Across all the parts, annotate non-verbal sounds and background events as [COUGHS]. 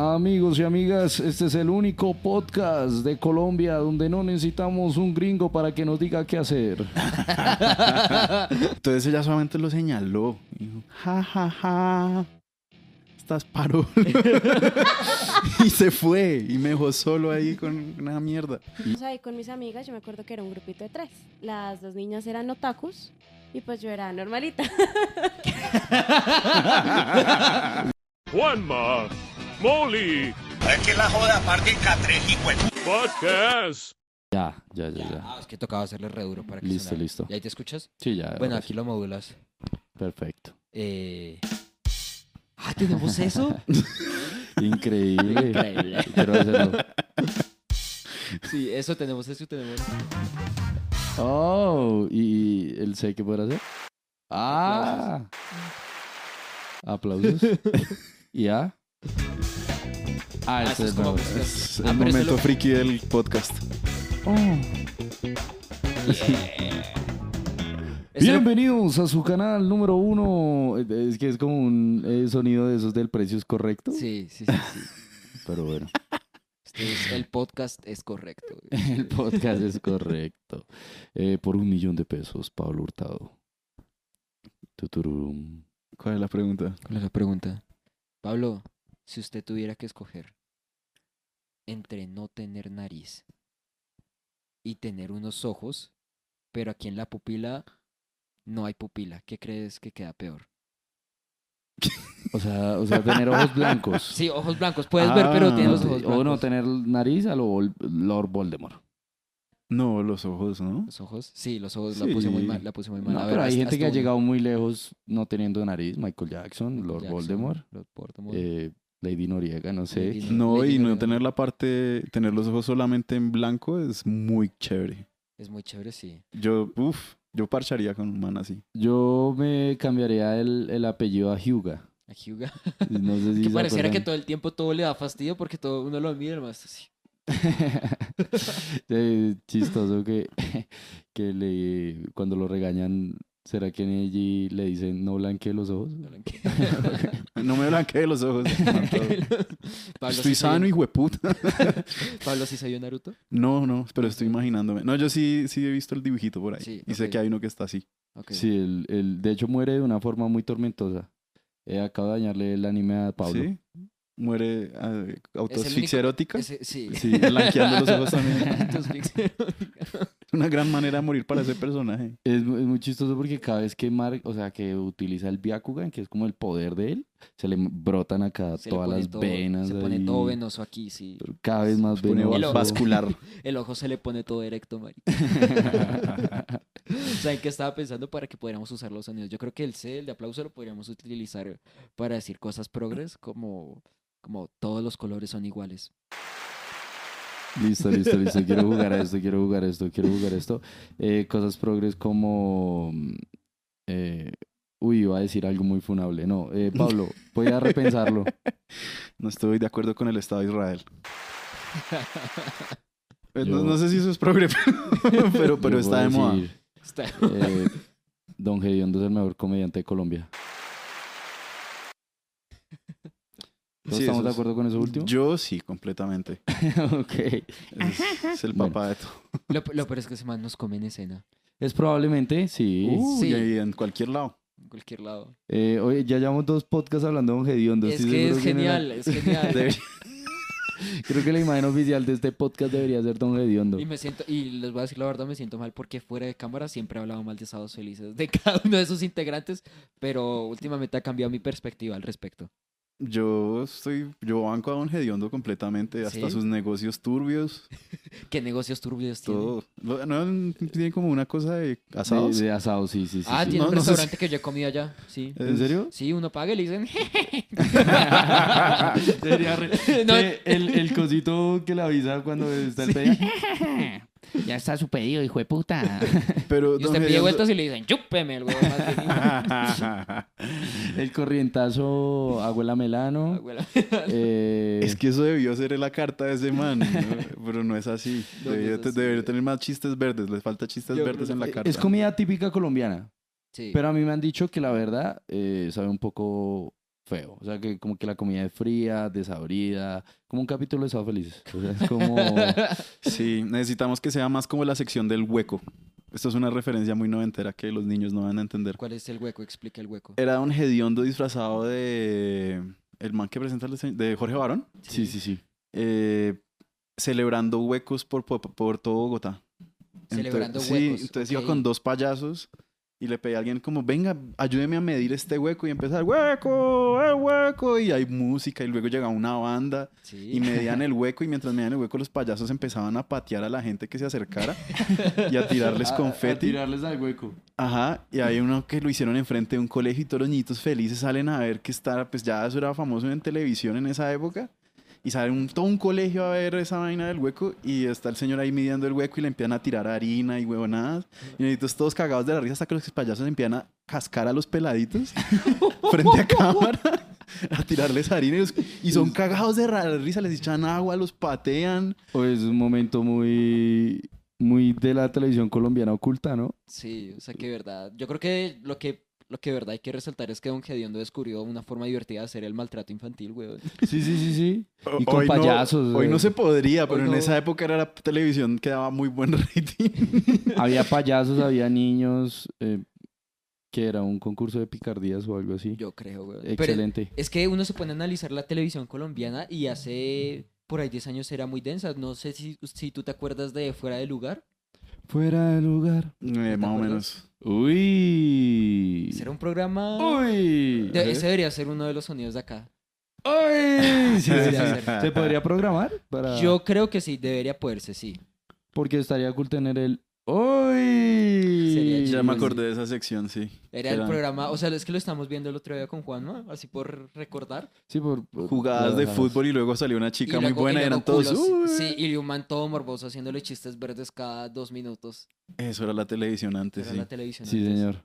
Amigos y amigas, este es el único podcast de Colombia donde no necesitamos un gringo para que nos diga qué hacer. [LAUGHS] Entonces ella solamente lo señaló. Y dijo, ja, ja, ja. Estás paro. [LAUGHS] y se fue. Y me dejó solo ahí con una mierda. Estamos ahí con mis amigas, yo me acuerdo que era un grupito de tres. Las dos niñas eran otakus y pues yo era normalita. [LAUGHS] Juanma, Molly, Es que la joda parte tres hijo de Podcast. Ya, ya, ya, ya. Ah, es que tocaba hacerle re duro para que Listo, sonara. listo. ¿Y ahí te escuchas? Sí, ya. Bueno, ahora aquí lo modulas. Perfecto. Eh... Ah, ¿tenemos eso? [LAUGHS] Increíble. Increíble. Quiero hacerlo. sí, eso tenemos, eso tenemos. Oh, ¿y el C qué podrá hacer? Ah. Aplausos. [LAUGHS] ¿Y A? Ah, Ah, eso es como. Es Ah, el eso momento lo- friki del podcast. Ese lo- Bienvenidos a su canal número uno. Es que es como un eh, sonido de esos del precio es correcto. Sí, sí, sí, sí. [LAUGHS] Pero bueno, Este es- el podcast es correcto. [LAUGHS] el podcast es correcto. Eh, por un millón de pesos, Pablo Hurtado. Tuturum. ¿Cuál es la pregunta? ¿Cuál es la pregunta? Pablo, si usted tuviera que escoger entre no tener nariz y tener unos ojos, pero aquí en la pupila no hay pupila, ¿qué crees que queda peor? O sea, o sea, tener ojos blancos. Sí, ojos blancos, puedes ver, pero Ah, tiene los O ojos te- o no blancos. tener nariz a lo Lord Voldemort. No, los ojos, ¿no? ¿Los ojos? Sí, los ojos la puse muy mal, la puse muy mal. No, A ver, pero hay gente que ha llegado muy lejos no teniendo nariz. Michael Jackson, Michael Lord Jackson, Voldemort, Lord Voldemort. eh, Lady Noriega, no sé. Lady No, Lady y no tener la parte, tener los ojos solamente en blanco es muy chévere. Es muy chévere, sí. Yo, uff, yo parcharía con un man así. Yo me cambiaría el, el apellido a Hyuga. A Hyuga. No sé si [LAUGHS] que pareciera que todo el tiempo todo le da fastidio porque todo uno lo mira más así. [LAUGHS] Chistoso que, [LAUGHS] que le, cuando lo regañan, ¿será que allí le dicen no blanquee los ojos? No [LAUGHS] me blanqueé [LAUGHS] los ojos. Pablo, Estoy ¿sí se vio- sano, hijo de puta. [LAUGHS] Pablo sí se vio Naruto. No, no, pero estoy imaginándome. No, yo sí, sí he visto el dibujito por ahí. Sí, y sé que hay uno que está así. Sí, el, el- de hecho muere de una forma muy tormentosa. Eh, acabo de dañarle el anime a Pablo. ¿Sí? Muere ah, autoasfixia único- erótica. Ese- sí. Sí, blanqueando los ojos también. [LAUGHS] Una gran manera de morir para ese personaje. Es, mu- es muy chistoso porque cada vez que Mark, o sea, que utiliza el Byakugan, que es como el poder de él, se le brotan acá se todas las todo- venas. Se pone ahí, todo venoso aquí, sí. pero Cada vez más Se pone venoso. vascular. [LAUGHS] El ojo se le pone todo erecto, marica. [LAUGHS] ¿Saben qué estaba pensando para que pudiéramos usar los sonidos? Yo creo que el C, el de aplauso, lo podríamos utilizar para decir cosas progres como, como todos los colores son iguales. Listo, listo, listo. Quiero jugar a esto, quiero jugar a esto, quiero jugar a esto. Eh, cosas progres como... mm, eh, uy, iba a decir algo muy funable. No, eh, Pablo, voy a repensarlo. [LAUGHS] No estoy de acuerdo con el Estado de Israel. [LAUGHS] Pues Yo- No, no sé si eso es progre, [LAUGHS] pero, pero, está de a moda. Está- eh, Don Gediondo es el mejor comediante de Colombia. Sí, estamos de acuerdo con eso último? Yo sí, completamente. [LAUGHS] ok. Es, es el Bueno. papá de todo. Lo, lo peor es que ese man nos come en escena, Es probablemente, sí. Sí. y en cualquier lado. en cualquier lado. Eh, oye, ya llevamos dos podcasts hablando de Don Gediondo. es Estoy que es la- genial, es genial. [LAUGHS] Debería- [LAUGHS] Creo que la imagen oficial de este podcast debería ser Don Gediondo. Y me siento, y les voy a decir la verdad, me siento mal porque fuera de cámara siempre he hablado mal de Sábados Felices, de cada uno de sus integrantes, pero últimamente ha cambiado mi perspectiva al respecto. Yo estoy, yo banco a Don Gediondo completamente, hasta ¿Sí? sus negocios turbios, [LAUGHS] ¿Qué negocios turbios tiene? todo. Lo- No, tiene como una cosa de asados. De, de asado, sí, sí, sí. ah, sí. tiene No, un no sé restaurante que yo he comido allá, sí. ¿En serio? Sí, uno paga y le dicen... [LAUGHS] Debería re- No. el, el cosito que le avisa cuando está el pedido. [LAUGHS] Ya está su pedido, hijo de puta. [LAUGHS] Pero Y usted pide Gediondo- vueltas y le dicen, chúpeme el huevo más bien". [LAUGHS] El corrientazo, abuela Melano. Abuela. [LAUGHS] eh, Es que eso debió ser la carta de ese man, ¿no? pero no es así. No, no Debería, es así. debería tener más chistes verdes, les falta chistes Yo verdes en la carta. es comida típica colombiana. Sí. Pero a mí me han dicho que la verdad eh, sabe un poco feo. O sea, que como que la comida es fría, desabrida, como un capítulo de Sábado Felices. O sea, es como... [LAUGHS] Sí, necesitamos que sea más como la sección del hueco. Esto es una referencia muy noventera que los niños no van a entender. ¿Cuál es el hueco? Explica el hueco. Era un hediondo disfrazado de... El man que presenta el diseño- de Jorge Barón. Sí, sí, sí. eh, celebrando huecos por, por, por todo Bogotá. Celebrando huecos, Sí, entonces iba con dos payasos y le pedí a alguien como, venga, ayúdeme a medir este hueco y empezar, hueco, el hueco, y hay música y luego llegaba una banda Sí. y medían el [LAUGHS] hueco y mientras medían el hueco los payasos empezaban a patear a la gente que se acercara y a tirarles [LAUGHS] A- a confeti. tirarles al hueco. Ajá, y hay uno que lo hicieron enfrente de un colegio y todos los niñitos felices salen a ver que está, pues ya eso era famoso en televisión en esa época. Y sale un, todo un colegio a ver esa vaina del hueco y está el señor ahí midiendo el hueco y le empiezan a tirar harina y huevonadas. Y los niñitos todos cagados de la risa hasta que los payasos empiezan a cascar a los peladitos [LAUGHS] frente a cámara. A tirarles harina y, los- y son cagados de la risa, les echan agua, los patean. O es un momento muy, muy de la televisión colombiana oculta, ¿no? Sí, o sea que verdad. Yo creo que lo que lo que de verdad hay que resaltar es que Don Gediondo descubrió una forma divertida de hacer el maltrato infantil, weón. Sí, sí, sí, sí. Y con Hoy no- payasos. hoy no se podría, pero en no. esa época era la televisión que daba muy buen [LAUGHS] rating. Había payasos, había niños, eh, que era un concurso de picardías o algo así. Yo creo. Pero Excelente. es que uno se pone a analizar la televisión colombiana y hace por ahí 10 años era muy densa. No sé si, si tú te acuerdas de Fuera de Lugar. Fuera de lugar. Eh, más o acuerdas? menos. Uy. Ese era un programa... Uy. de- ese debería ser uno de los sonidos de acá. Uy. Sí, sí, Debería sí. ser. ¿Se podría programar? Para... Yo creo que sí, debería poderse, sí. Porque estaría cool tener el... Uy. Sería Ya me acordé de esa sección, sí. Era el Era programa, o sea, es que lo estamos viendo el otro día con Juanma, así por recordar. Sí, por... por- Jugadas de fútbol y luego salió una chica muy luego- buena y luego eran todos. culos. "Uy". Sí, y un man todo morboso haciéndole chistes verdes cada dos minutos. Eso era la televisión antes, Era sí. la televisión. Sí, antes. señor.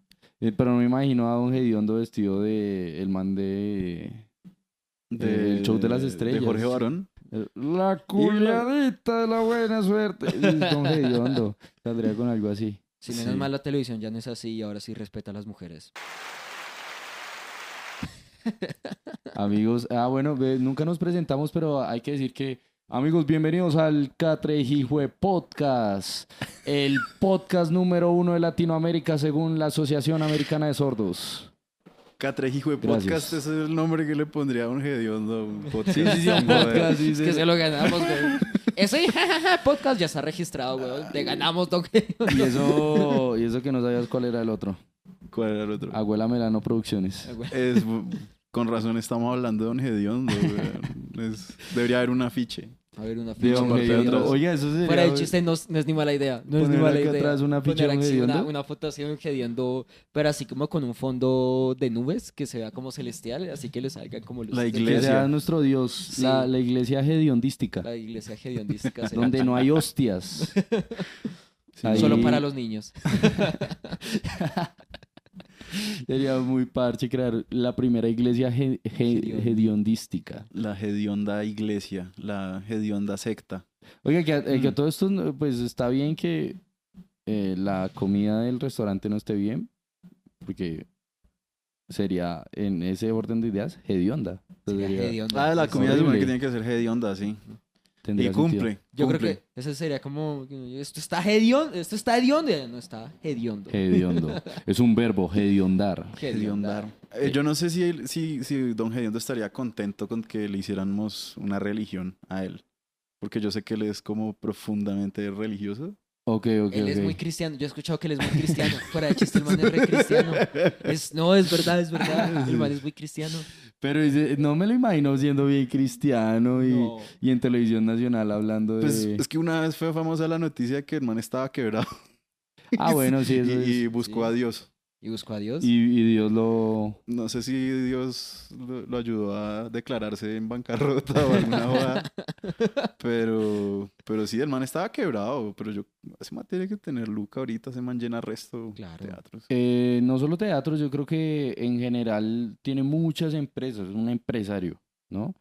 Eh, pero no me imagino a Don Gediondo vestido de... El man de... El show de las estrellas. De Jorge Barón. La culiadita de la buena suerte. Don [LAUGHS] Gediondo. Saldría con algo así. Sí, menos Sí. mal la televisión ya no es así y ahora sí respeta a las mujeres. [LAUGHS] Amigos, ah, bueno, nunca nos presentamos, pero hay que decir que, amigos, bienvenidos al Catrejijue Podcast, el [LAUGHS] podcast número uno de Latinoamérica según la Asociación Americana de Sordos. Catrejijo de Gracias. podcast, ese es el nombre que le pondría a un hediondo. a Un podcast. Sí, sí, sí, un podcast. sí, Es sí. que se lo ganamos, güey. Ese [LAUGHS] podcast ya está registrado, güey. Le ganamos, don Y eso, y eso que no sabías cuál era el otro. ¿Cuál era el otro? Abuela Melano Producciones. Es, con razón estamos hablando de Don Hediondo. [LAUGHS] Es- debería haber un afiche. A ver, una De ficha. De atrás. Oiga, eso sería... Fuera de chiste, no, es- no es ni mala idea. No es ni Poner mala acá idea. atrás una ficha Poner de un aquí una, hediondo. una foto así de un hediondo, pero así como con un fondo de nubes que se vea como celestial, así que le salgan como luces La de- Que iglesia. sea nuestro Dios, Sí. la, la iglesia hediondística, La [LAUGHS] iglesia hediondística. donde no hay hostias. [LAUGHS] Ahí- Solo para los niños. [LAUGHS] [LAUGHS] Sería muy parche crear la primera iglesia he- he- Hedionda. hediondística. La hedionda iglesia, la hedionda secta. Oiga, que, eh, que Mm. todo esto, pues está bien que eh, la comida del restaurante no esté bien, porque sería, en ese orden de ideas, hedionda. Sería Sería- hediondo. Ah, la comida horrible. que tiene que ser hedionda, sí. Tendría Y sentido. cumple. Yo cumple. creo que ese sería como, esto está hediondo, esto está hediondo, no está hediondo. Hediondo. [LAUGHS] es un verbo, hediondar. Hediondar. Eh, yo no sé si, él- si, si Don Hediondo estaría contento con que le hiciéramos una religión a él. Porque yo sé que él es como profundamente religioso. Ok, ok, Él es ok. muy cristiano. Yo he escuchado que él es muy cristiano. Fuera de chiste, el man es re cristiano. [LAUGHS] Es, no, es verdad, es verdad. El man es muy cristiano. Pero no me lo imagino siendo bien cristiano y, No. y en televisión nacional hablando de... Pues es que una vez fue famosa la noticia que el man estaba quebrado Ah, bueno, sí, [LAUGHS] y, eso es... y buscó sí. a Dios. Y busco a Dios. Y, y Dios lo... No sé si Dios lo, lo ayudó a declararse en bancarrota o alguna [LAUGHS] joda. pero, pero sí, el man estaba quebrado. Pero yo, ese man tiene que tener Luca ahorita. Ese man llena resto Claro. teatros. Eh, no solo teatro, yo creo que en general tiene muchas empresas, es un empresario, ¿no?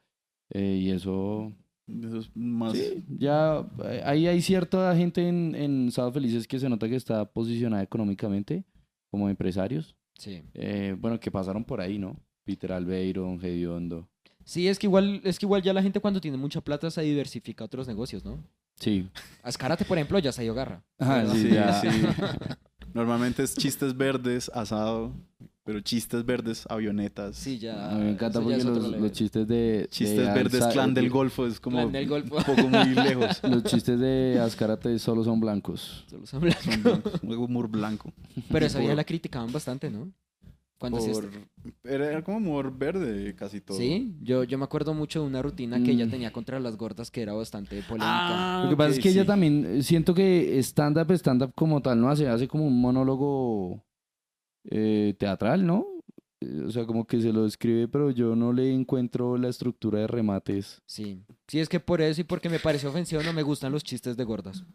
Eh, y eso... Eso es más. Sí, ya eh, ahí hay cierta gente en, en Sábado Felices que se nota que está posicionada económicamente como empresarios. Sí. Eh, bueno, que pasaron por ahí, ¿no? Peter Albeiro, Don Gediondo. Sí, es que igual, es que igual ya la gente cuando tiene mucha plata se diversifica a otros negocios, ¿no? Sí. [LAUGHS] Ascárate, por ejemplo, ya se dio garra. Ah, sí, Sí, ya. sí. [LAUGHS] Normalmente es chistes verdes, asado, pero chistes verdes, avionetas. Sí, ya. A mí me encanta porque los, chistes de... Chistes de verdes, Alza- clan del de- Golfo, es como Clan del Golfo. un poco muy lejos. [LAUGHS] Los chistes de Azcárate solo son blancos. Solo son blancos. Son blancos, un humor blanco. Pero esa vieja la criticaban bastante, ¿no? Cuando Por- era, era como humor verde casi todo. Sí, yo, yo me acuerdo mucho de una rutina que ella Mm. tenía contra las gordas que era bastante polémica. Ah, Lo que pasa es que ella también, eh, siento que stand-up, stand-up como tal, no hace, hace como un monólogo eh, teatral, ¿no? Eh, O sea, como que se lo escribe, pero yo no le encuentro la estructura de remates. Sí. Sí, es que por eso y porque me pareció ofensivo no me gustan los chistes de gordas. [LAUGHS]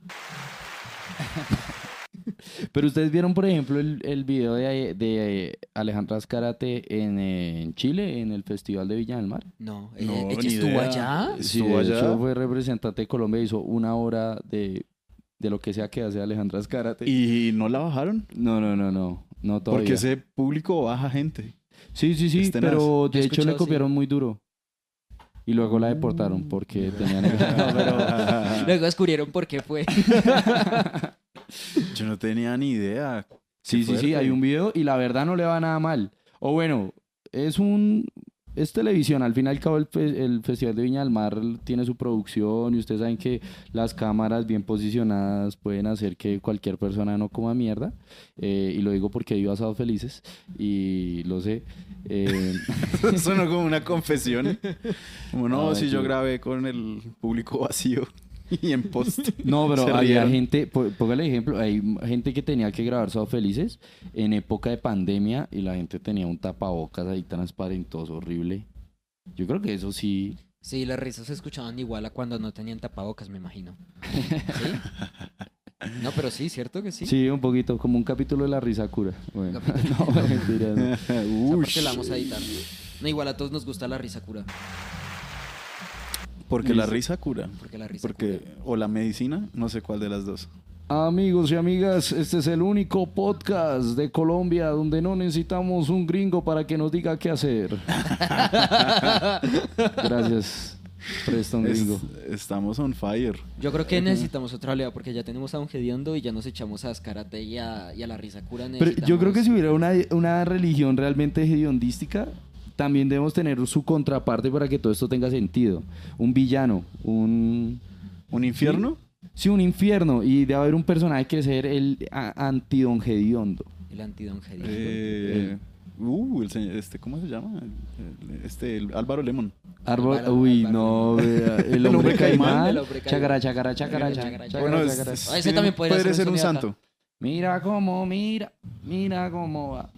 Pero ustedes vieron, por ejemplo, el, el video de, de Alejandra Azcárate en, eh, en Chile, en el Festival de Viña del Mar. No, No, ella, estuvo idea. allá. Sí, ¿Estuvo de allá? hecho fue representante de Colombia, hizo una hora de, de lo que sea que hace Alejandra Azcárate. ¿Y no la bajaron? No, no, no, no, no todavía. Porque ese público baja gente. Sí, sí, sí, pero de he hecho le copiaron muy duro. Y luego la deportaron porque [LAUGHS] tenían... [LAUGHS] [LAUGHS] Luego descubrieron por qué fue. Yo no tenía ni idea. Sí, sí, sí, hay un video y la verdad no le va nada mal. O bueno, es un... Es televisión, al fin y al cabo el, fe- el Festival de Viña del Mar tiene su producción y ustedes saben que las cámaras bien posicionadas pueden hacer que cualquier persona no coma mierda. Eh, y lo digo porque vivo asados felices y lo sé. Eh, [LAUGHS] Sonó como una confesión. [LAUGHS] Como no, si yo grabé con el público vacío [LAUGHS] y en post. No, pero había gente, pó- póngale ejemplo, hay gente que tenía que grabar Sábado Felices en época de pandemia y la gente tenía un tapabocas ahí transparentoso, horrible. Yo creo que eso sí. Sí, las risas se escuchaban igual a cuando no tenían tapabocas, me imagino. [LAUGHS] ¿Sí? No, pero sí, ¿cierto que sí? Sí, un poquito, como un capítulo de la risa cura. Bueno, [LAUGHS] no, mentira, no. Esa parte la vamos a editar. No, igual a todos nos gusta la risa cura. Porque la risa cura. Porque la risa Porque, cura. o la medicina, no sé cuál de las dos. Amigos y amigas, este es el único podcast de Colombia donde no necesitamos un gringo para que nos diga qué hacer. [LAUGHS] Gracias, Preston Es- Gringo. estamos on fire. Yo creo que necesitamos otra oleada porque ya tenemos a un Gediondo y ya nos echamos a Ascarate y a, y a la risa cura. Pero yo creo que si hubiera una, una religión realmente hediondística, también debemos tener su contraparte para que todo esto tenga sentido. Un villano, un... ¿Un infierno? Sí, un infierno. Y debe haber un personaje que ser el antidon hediondo. El antidon Gediondo. Eh, uh, el señor, este, ¿cómo se llama? Este, el Álvaro Lemon. Árbol, Álvaro- uy, Álvaro. no, vea, [LAUGHS] el hombre caimán. Chacara, chacara, chacara, chacara, Bueno, ese también podría ser ser un santo. Mira cómo, mira, mira cómo va.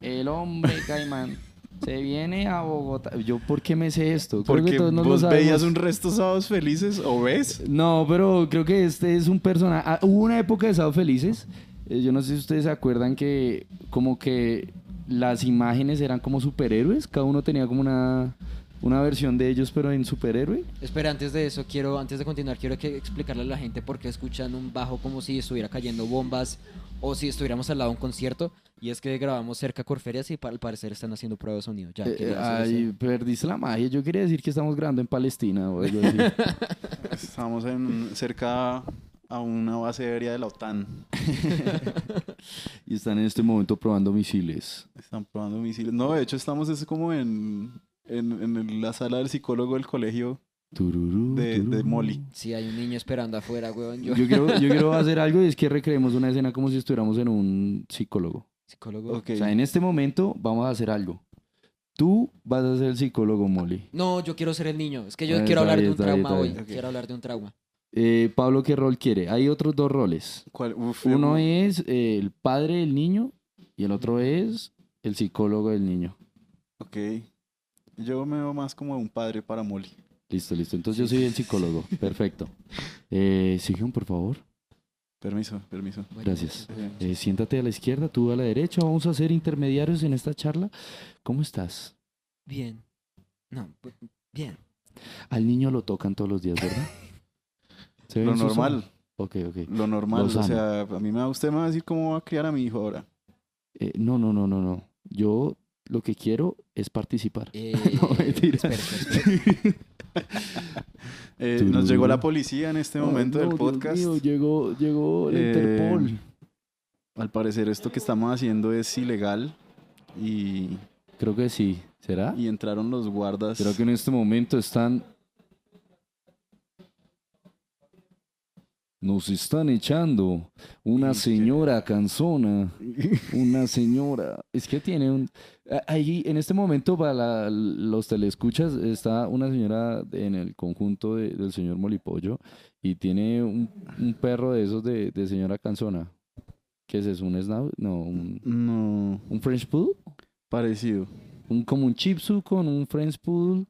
El hombre caimán se viene a Bogotá. Yo, ¿por qué me sé esto? Creo que Porque todos nos lo vos veías un resto sábados felices, ¿o ves? No, pero creo que este es un personaje. ah, hubo una época de Sábado Felices. eh, yo no sé si ustedes se acuerdan que como que las imágenes eran como superhéroes. Cada uno tenía como una, una versión de ellos, pero en superhéroe. Espera, antes de eso, quiero, antes de continuar, quiero que explicarle a la gente por qué escuchan un bajo como si estuviera cayendo bombas o si estuviéramos al lado de un concierto. Y es que grabamos cerca a Corferias y al parecer están haciendo prueba de sonido. Ya, Eh, ay, eso. perdiste la magia. Yo quería decir que estamos grabando en Palestina o algo así. [LAUGHS] Estábamos en, cerca a una base aérea de la OTAN. [LAUGHS] y están en este momento probando misiles. Están probando misiles. No, de hecho estamos es como en, en, en la sala del psicólogo del colegio Tururú, de, de. Molly. Sí, hay un niño esperando afuera, weón. Yo, Yo quiero, yo quiero [LAUGHS] hacer algo y es que recreemos una escena como si estuviéramos en un psicólogo. psicólogo. Ok. O sea, en este momento vamos a hacer algo. Tú vas a ser el psicólogo, Molly. No, yo quiero ser el niño. Es que yo Ah, quiero hablar de bien, un trauma hoy. Ok. Quiero hablar de un trauma. Eh, Pablo, ¿qué rol quiere? Hay otros dos roles. ¿Cuál? Uf, Uno eh, es eh, el padre del niño y el otro es el psicólogo del niño. Ok. Yo me veo más como un padre para Molly. Listo, listo. Entonces yo soy el psicólogo. [LAUGHS] Perfecto. Eh, por favor. Permiso, permiso. Gracias. Eh, Eh, siéntate a la izquierda, tú a la derecha. Vamos a ser intermediarios en esta charla. ¿Cómo estás? Bien. No, bien. Al niño lo tocan todos los días, ¿verdad? [LAUGHS] ¿Se ve lo normal? Ok, ok. lo normal. O sea, a mí me va, usted me va a decir cómo va a criar a mi hijo ahora. Eh, no, no, no, no, no. Yo lo que quiero es participar. [LAUGHS] Eh, No, mentira. espera. [LAUGHS] Eh, nos llegó la policía en este momento no, del Dios podcast. mío, llegó, llegó el Eh, Interpol. Al parecer esto que estamos haciendo es ilegal y, Creo que sí. ¿Será? y entraron los guardas. Creo que en este momento están. Nos están echando una señora canzona. [LAUGHS] Una señora. Es que tiene un. Ahí, en este momento, para la- los telescuchas, está una señora en el conjunto de- del señor Molipollo y tiene un, un perro de esos de, de señora canzona. ¿Qué es eso? ¿Un snout? No, un, No, un French Poodle. parecido. Un, como un Tzu con un French Poodle.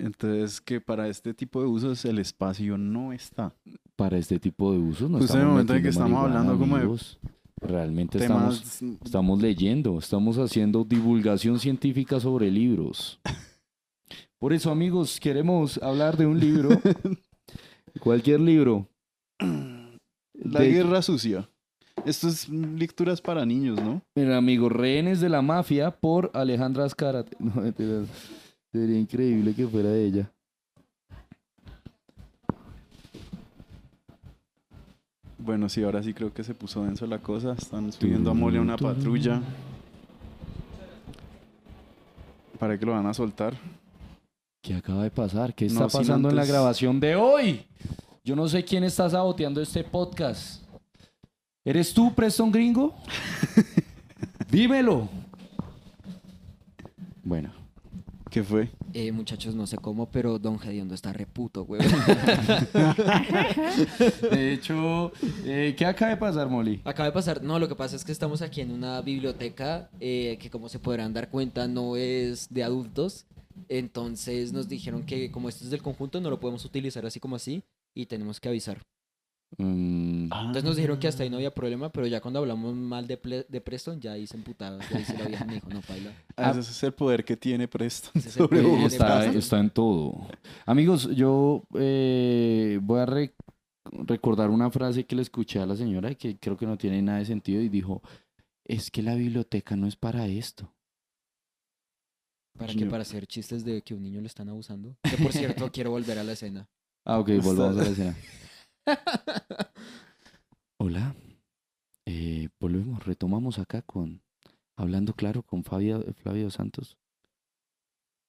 Entonces, que para este tipo de usos el espacio no está. para este tipo de usos. No Justo en el momento en que estamos hablando como de. Realmente estamos, Temas estamos leyendo, estamos haciendo divulgación científica sobre libros. [LAUGHS] Por eso, amigos, queremos hablar de un libro. [LAUGHS] cualquier libro. La De- guerra sucia. Esto es lecturas para niños, ¿no? Mira, amigo, Rehenes de la Mafia por Alejandra Azcárate. [LAUGHS] No. Sería increíble que fuera ella. Bueno, sí, ahora sí creo que se puso denso la cosa. Están subiendo a Mole a una patrulla. Para que lo van a soltar. ¿Qué acaba de pasar? ¿Qué está No, pasando en la grabación de hoy? Yo no sé quién está saboteando este podcast. ¿Eres tú, Preston Gringo? [LAUGHS] Dímelo. Bueno, ¿Qué fue? Eh, muchachos, no sé cómo, pero Don Gediondo está reputo, güey. [LAUGHS] de hecho, eh, ¿qué acaba de pasar, Molly? Acaba de pasar, no, lo que pasa es que estamos aquí en una biblioteca eh, que como se podrán dar cuenta no es de adultos. Entonces nos dijeron que como esto es del conjunto no lo podemos utilizar así como así y tenemos que avisar. Mm, Entonces nos dijeron que hasta ahí no había problema, pero ya cuando hablamos mal de, Ple- de Preston ya ahí se emputaba. Ya ahí sí la vieja me dijo, no, paila. Ah, Ese es el poder que tiene Preston es sobre está, en todo. Amigos, yo eh, voy a re- recordar una frase que le escuché a la señora que creo que no tiene nada de sentido y dijo, es que la biblioteca no es para esto. ¿Para qué? Para hacer chistes de que un niño lo están abusando. Que por cierto, [LAUGHS] quiero volver a la escena. Ah, ok, volvamos a la [LAUGHS] escena. Hola, eh, volvemos, retomamos acá con, hablando claro con Fabio, Flavio Santos.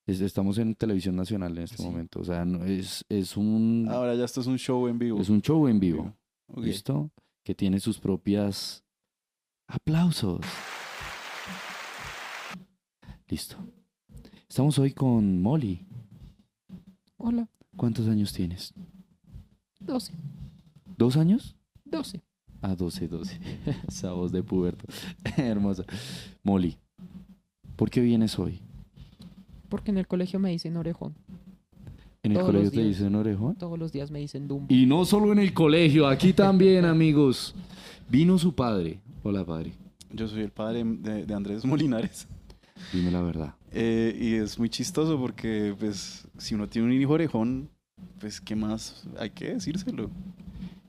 Es- estamos en televisión nacional en este Sí. momento, o sea, no, es, es, un, Ahora ya esto es un show en vivo. es un show en vivo. ¿listo? Que tiene sus propias aplausos. Listo. Estamos hoy con Molly. Hola, ¿Cuántos años tienes? 12, ¿Dos años? 12. Ah, 12, 12. [LAUGHS] Esa voz de puberto. [LAUGHS] Hermosa. Molly, ¿por qué vienes hoy? Porque en el colegio me dicen orejón. ¿En el Todos colegio te días. dicen orejón? Todos los días me dicen dumbo. Y no solo en el colegio, aquí también, [LAUGHS] amigos. Vino su padre. Hola, padre. Yo soy el padre de, de Andrés Molinares. Dime la verdad. Eh, y es muy chistoso porque, pues, si uno tiene un hijo orejón, pues, ¿qué más hay que decírselo?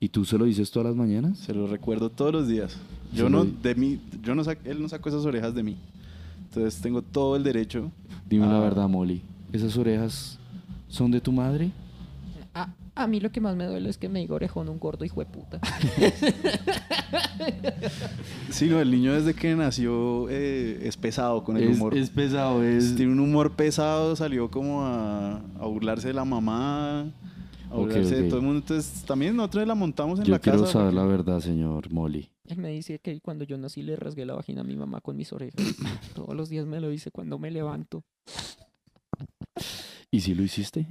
¿Y tú se lo dices todas las mañanas? Se lo recuerdo todos los días. Yo no, de mí, yo no sac- él no sacó esas orejas de mí. Entonces tengo todo el derecho. Dime la Ah. verdad, Molly. ¿Esas orejas son de tu madre? A, a mí lo que más me duele es que me diga orejón un gordo hijo de puta. [LAUGHS] Sí, no, el niño desde que nació eh, es pesado con el Es, humor. es pesado, es... Tiene un humor pesado, salió como a, a burlarse de la mamá, a Ok, burlarse ok. de todo el mundo. Entonces también nosotros la montamos en Yo la quiero casa. saber porque- la verdad, señor Molly. Él me dice que cuando yo nací le rasgué la vagina a mi mamá con mis orejas. [LAUGHS] Todos los días me lo dice cuando me levanto. ¿Y si lo hiciste?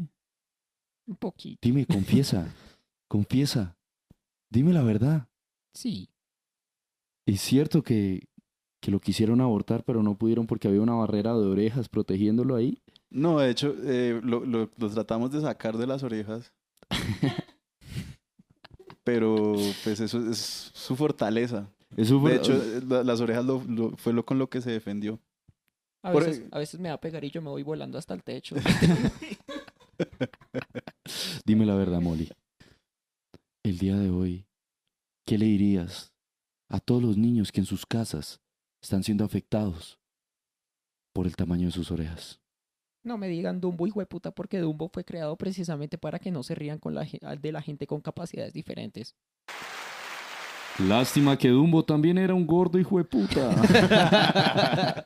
Un poquito. Dime, confiesa. [LAUGHS] confiesa. Dime la verdad. Sí. ¿Es cierto que, que lo quisieron abortar, pero no pudieron porque había una barrera de orejas protegiéndolo ahí? No, de hecho, eh, lo, lo- lo tratamos de sacar de las orejas. [LAUGHS] Pero pues eso es su fortaleza. De hecho, eh, la- las orejas lo- lo- fue lo con lo que se defendió. A Por- veces, a veces me da pegar y yo me voy volando hasta el techo. [LAUGHS] Dime la verdad, Molly. El día de hoy, ¿qué le dirías a todos los niños que en sus casas están siendo afectados por el tamaño de sus orejas. No me digan Dumbo, hijo de puta, porque Dumbo fue creado precisamente para que no se rían con la, de la gente con capacidades diferentes. Lástima que Dumbo también era un gordo hijo de puta. [LAUGHS]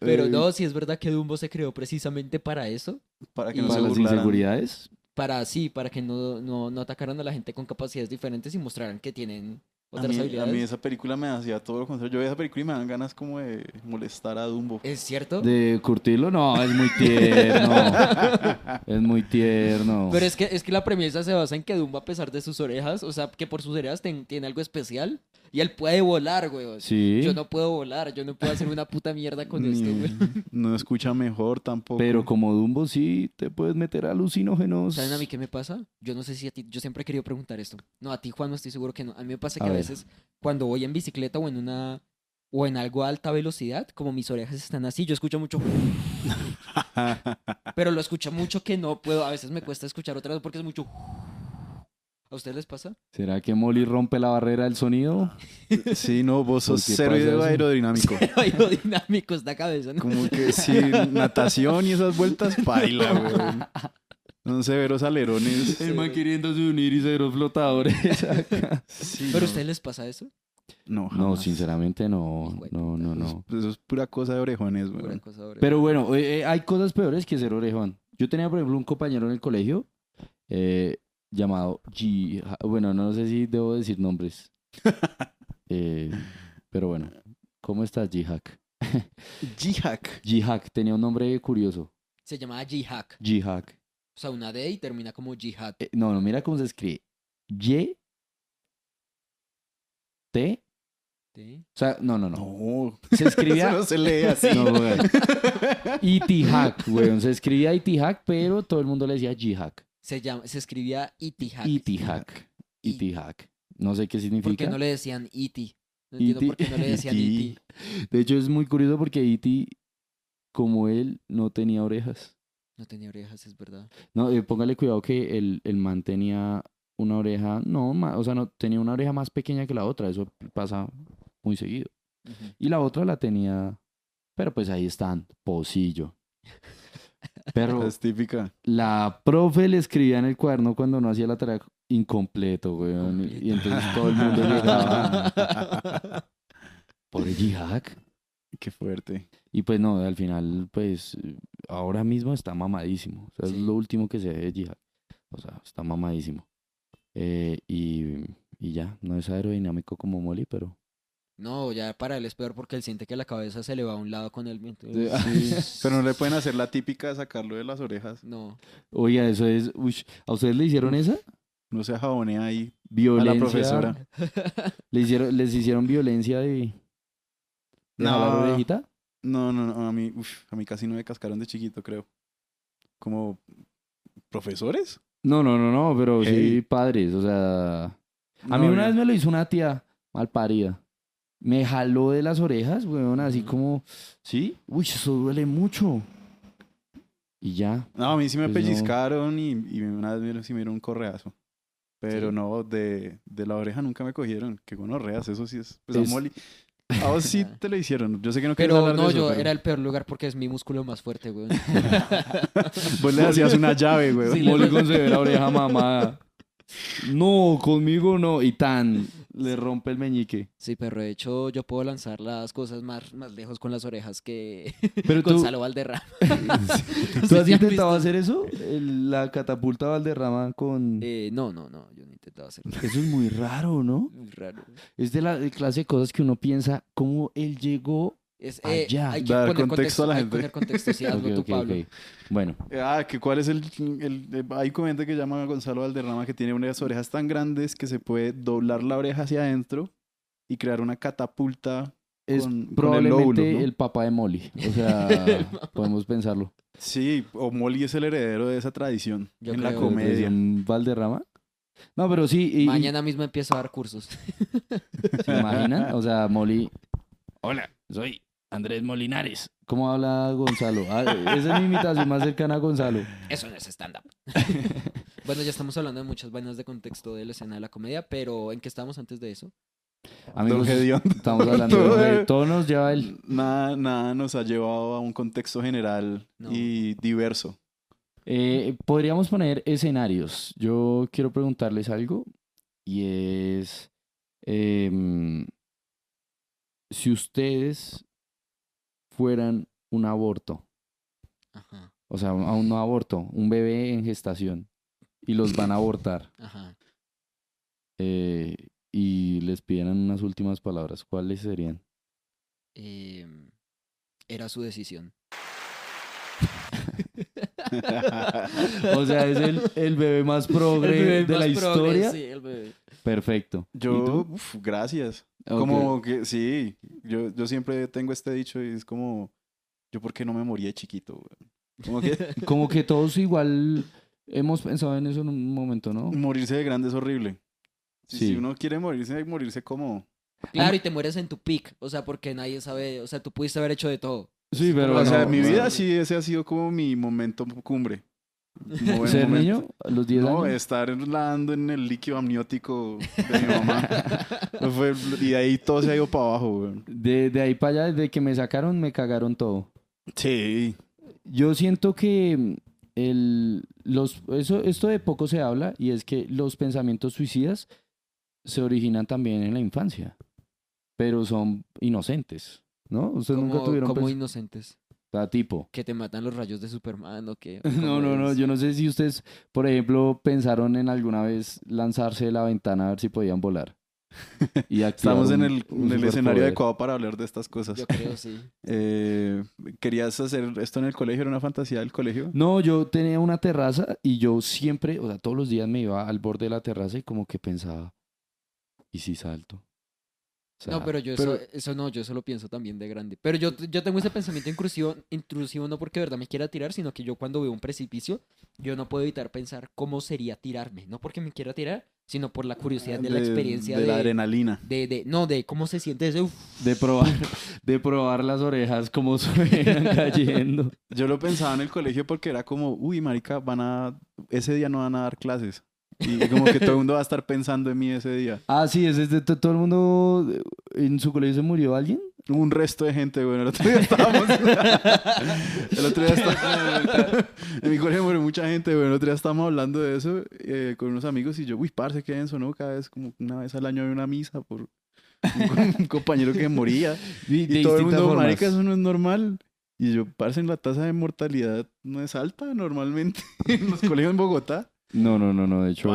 Pero Eh, no, si es verdad que Dumbo se creó precisamente para eso. Para que no Para se las inseguridades. Para sí, para que no, no, no atacaran a la gente con capacidades diferentes y mostraran que tienen A mí, a habilidades. mí esa película me hacía todo lo contrario. Yo veía esa película y me dan ganas como de molestar a Dumbo. ¿Es cierto? De curtirlo, no, es muy tierno. [LAUGHS] es muy tierno. Pero es que, es que la premisa se basa en que Dumbo, a pesar de sus orejas, o sea, que por sus orejas ten- tiene algo especial y él puede volar, güey. Sí. Yo no puedo volar, yo no puedo hacer una puta mierda con esto, güey. [LAUGHS] no escucha mejor tampoco. Pero como Dumbo sí te puedes meter alucinógenos. ¿Saben a mí qué me pasa? Yo no sé si a ti, yo siempre he querido preguntar esto. No, a ti, Juan, no estoy seguro que no. A mí me pasa que a, veces cuando voy en bicicleta o en una o en algo a alta velocidad, como mis orejas están así, yo escucho mucho. [LAUGHS] pero lo escucho mucho que no puedo. A veces me cuesta escuchar otra vez porque es mucho. ¿A ustedes les pasa? ¿Será que Molly rompe la barrera del sonido? Sí, no, vos sos ¿Por qué cero pasa eso? aerodinámico. [LAUGHS] Aerodinámico esta cabeza, ¿no? Como que sí, [LAUGHS] natación y esas vueltas, baila, güey. Son severos alerones. El man queriéndose unir y ser los flotadores. Sí, ¿Pero a no. ustedes les pasa eso? No, no, jamás. sinceramente no. Hijo de No, no, no. Eso es pura cosa de orejones, Pura güey. Pero bueno, eh, eh, hay cosas peores que ser orejón. Yo tenía, por ejemplo, un compañero en el colegio eh, llamado G. Bueno, no sé si debo decir nombres. [LAUGHS] Eh, pero bueno, ¿cómo estás, G-Hack? G-Hack. G-Hack tenía un nombre curioso. Se llamaba G-Hack. G-Hack. O sea, una D y termina como Jihad. Eh, no, no, mira cómo se escribe. Y. T. ¿sí? O sea, no, no, no. No, Se escribía. [LAUGHS] eso no se lee [LAUGHS] así. No, güey. Itihack, weón. Se escribía Itihack, pero todo el mundo le decía G-Hack. Se, llama, se escribía Itihack. Itihack. I. Itihack. No sé qué ¿Por significa. qué no le decían Iti? No entiendo Iti. por qué no le decían Iti. [LAUGHS] Iti. De hecho, es muy curioso porque Iti, como él, no tenía orejas. No tenía orejas, es verdad. No, eh, póngale cuidado que el, el man tenía una oreja, no, ma- o sea, no, tenía una oreja más pequeña que la otra. Eso pasa muy seguido. Ujú. Y la otra la tenía, pero pues ahí están, pocillo. [LAUGHS] Pero Es típica. la profe le escribía en el cuaderno cuando no hacía la tarea incompleto, weón. y- Y entonces todo el mundo llegaba [LAUGHS] por el G-Hack. Qué fuerte. Y pues no, al final, pues ahora mismo está mamadísimo. O sea, Sí. es lo último que se ve de Jihad. O sea, está mamadísimo. Eh, y, y ya, no es aerodinámico como Molly, pero... No, ya para él es peor porque él siente que la cabeza se le va a un lado con el viento. [LAUGHS] Pero no le pueden hacer la típica de sacarlo de las orejas. No. Oiga, eso es... uy, ¿A ustedes le hicieron esa? No se jabonea ahí Violencia. a la profesora. [LAUGHS] ¿Le hicieron, ¿Les hicieron violencia de, de No. jalar orejita? No, no, no. A mí, uf, a mí casi no me cascaron de chiquito, creo. Como profesores. No, no, no, no, pero sí Hey. padres, o sea... A mí una vez me lo hizo una tía mal parida. Me jaló de las orejas, weón, así Ujú. como... ¿Sí? Uy, eso duele mucho. Y ya. No, a mí sí me Pues no. pellizcaron y, y una vez me, sí me dieron un correazo. Pero Sí. no, de, de la oreja nunca me cogieron. Que con orreas, eso sí es. Pues Es- a Molly. A vos sí [LAUGHS] te lo hicieron. Yo sé que no quieres Pero hablar de no, eso, yo pero era el peor lugar porque es mi músculo más fuerte, güey. [LAUGHS] Vos le hacías una llave, [LAUGHS] güey. Sí, Molly con severa oreja mamada. No, conmigo no. Y tan, le rompe el meñique. Sí, pero de hecho yo puedo lanzar las cosas más, más lejos con las orejas que [LAUGHS] Pero tú, Gonzalo Valderrama. [LAUGHS] ¿tú has ¿Sí han intentado hacer eso? El- la catapulta Valderrama con... Eh, no, no, no, yo no he intentado hacerlo. Eso es muy raro, ¿no? Muy raro. Es de la de clase de cosas que uno piensa, ¿cómo él llegó? Es, eh, Allá. hay que Dar poner contexto a la hay que gente. poner contexto, sí, [LAUGHS] hazlo Ok, tú, ok, Pablo. ok. Bueno, Ah, que cuál es el, el, el- Hay un comediante que llama Gonzalo Valderrama que tiene unas orejas tan grandes que se puede doblar la oreja hacia adentro y crear una catapulta es con, con el probablemente lóbulo, el, ¿no? papá de Molly. O sea, [LAUGHS] podemos pensarlo. Sí, o Molly es el heredero de esa tradición Yo en la creo. comedia. ¿Un Valderrama? No, pero sí. Y, y- Mañana mismo empiezo a dar cursos. ¿Se imaginan? O sea, Molly. Hola, soy Andrés Molinares. ¿Cómo habla Gonzalo? Ah, esa es mi imitación más cercana a Gonzalo. Eso no es stand-up. [LAUGHS] bueno, ya estamos hablando de muchas vainas de contexto de la escena de la comedia, pero ¿en qué estábamos antes de eso? Amigos, estamos hablando Todo- de... [LAUGHS] Todo nos lleva él. Nada, nada nos ha llevado a un contexto general No. y diverso. Eh, podríamos poner escenarios. Yo quiero preguntarles algo y es em, si ustedes fueran un aborto, Ajá, o sea, un, un no aborto, un bebé en gestación y los van a [CLEARS THROAT] abortar ajá. eh, y les pidieran unas últimas palabras, ¿cuáles serían? Em, era su decisión. [LAUGHS] O sea, es el, el bebé más [LAUGHS] progre de la historia. Sí, el bebé. Perfecto. ¿Y Yo, tú? uf, gracias. Como que sí, yo, yo siempre tengo este dicho y es como, yo por qué no me morí de chiquito. güey? Como que [LAUGHS] Como que todos igual hemos pensado en eso en un momento, ¿no? morirse de grande es horrible. Si, Sí. si uno quiere morirse, hay que morirse como... Claro, y te mueres en tu peak. O sea, porque nadie sabe. O sea, tú pudiste haber hecho de todo. Sí, pero o sea, no, en mi no. vida sí, ese ha sido como mi momento cumbre. Buen ¿Ser momento. niño a los 10 No, años? estar nadando en el líquido amniótico de mi [LAUGHS] mamá. Fue- y de ahí todo se ha ido para abajo, güey. De, de ahí para allá, desde que me sacaron, me cagaron todo. Sí. Yo siento que mm, el, los, eso, esto de poco se habla y es que los pensamientos suicidas se originan también en la infancia, pero son inocentes, ¿no? Ustedes nunca Como, tuvieron como inocentes. O sea, tipo. Que te matan los rayos de Superman o qué. [LAUGHS] No, no, no, yo no sé si ustedes, por ejemplo, pensaron en alguna vez lanzarse de la ventana a ver si podían volar. [LAUGHS] Y Estamos en el, un en el escenario adecuado para hablar de estas cosas. Yo creo, sí. [LAUGHS] Eh, ¿Querías hacer esto en el colegio? ¿Era una fantasía del colegio? No, yo tenía una terraza y yo siempre, o sea, todos los días me iba al borde de la terraza y como que pensaba, ¿y si salto? O sea, no, pero yo pero- eso, eso no, yo eso lo pienso también de grande. Pero yo, yo tengo ese pensamiento intrusivo, intrusivo no porque de verdad me quiera tirar, sino que yo cuando veo un precipicio, yo no puedo evitar pensar cómo sería tirarme. No porque me quiera tirar, sino por la curiosidad de, la experiencia de, de, la adrenalina. de, de- no, de cómo se siente ese... uf. de probar, de probar las orejas como [LAUGHS] suenan cayendo. Yo lo pensaba en el colegio porque era como, uy, marica, van a, ese día no van a dar clases. Y como que todo el [LAUGHS] mundo va a estar pensando en mí ese día. Ah, sí, es de to- todo el mundo, en su colegio se murió alguien. Un resto de gente, bueno, el otro día estábamos. [LAUGHS] el otro día estábamos. en mi colegio murió mucha gente, bueno, el otro día estábamos hablando de eso eh, con unos amigos y yo, uy, parce, qué denso, ¿no? Cada vez, como una vez al año hay una misa por un, un compañero que moría. [LAUGHS] De, Y de todo el mundo, formas. marica, eso no es normal. Y yo, parce, la tasa de mortalidad no es alta normalmente en los colegios en Bogotá. No, no, no, no, de hecho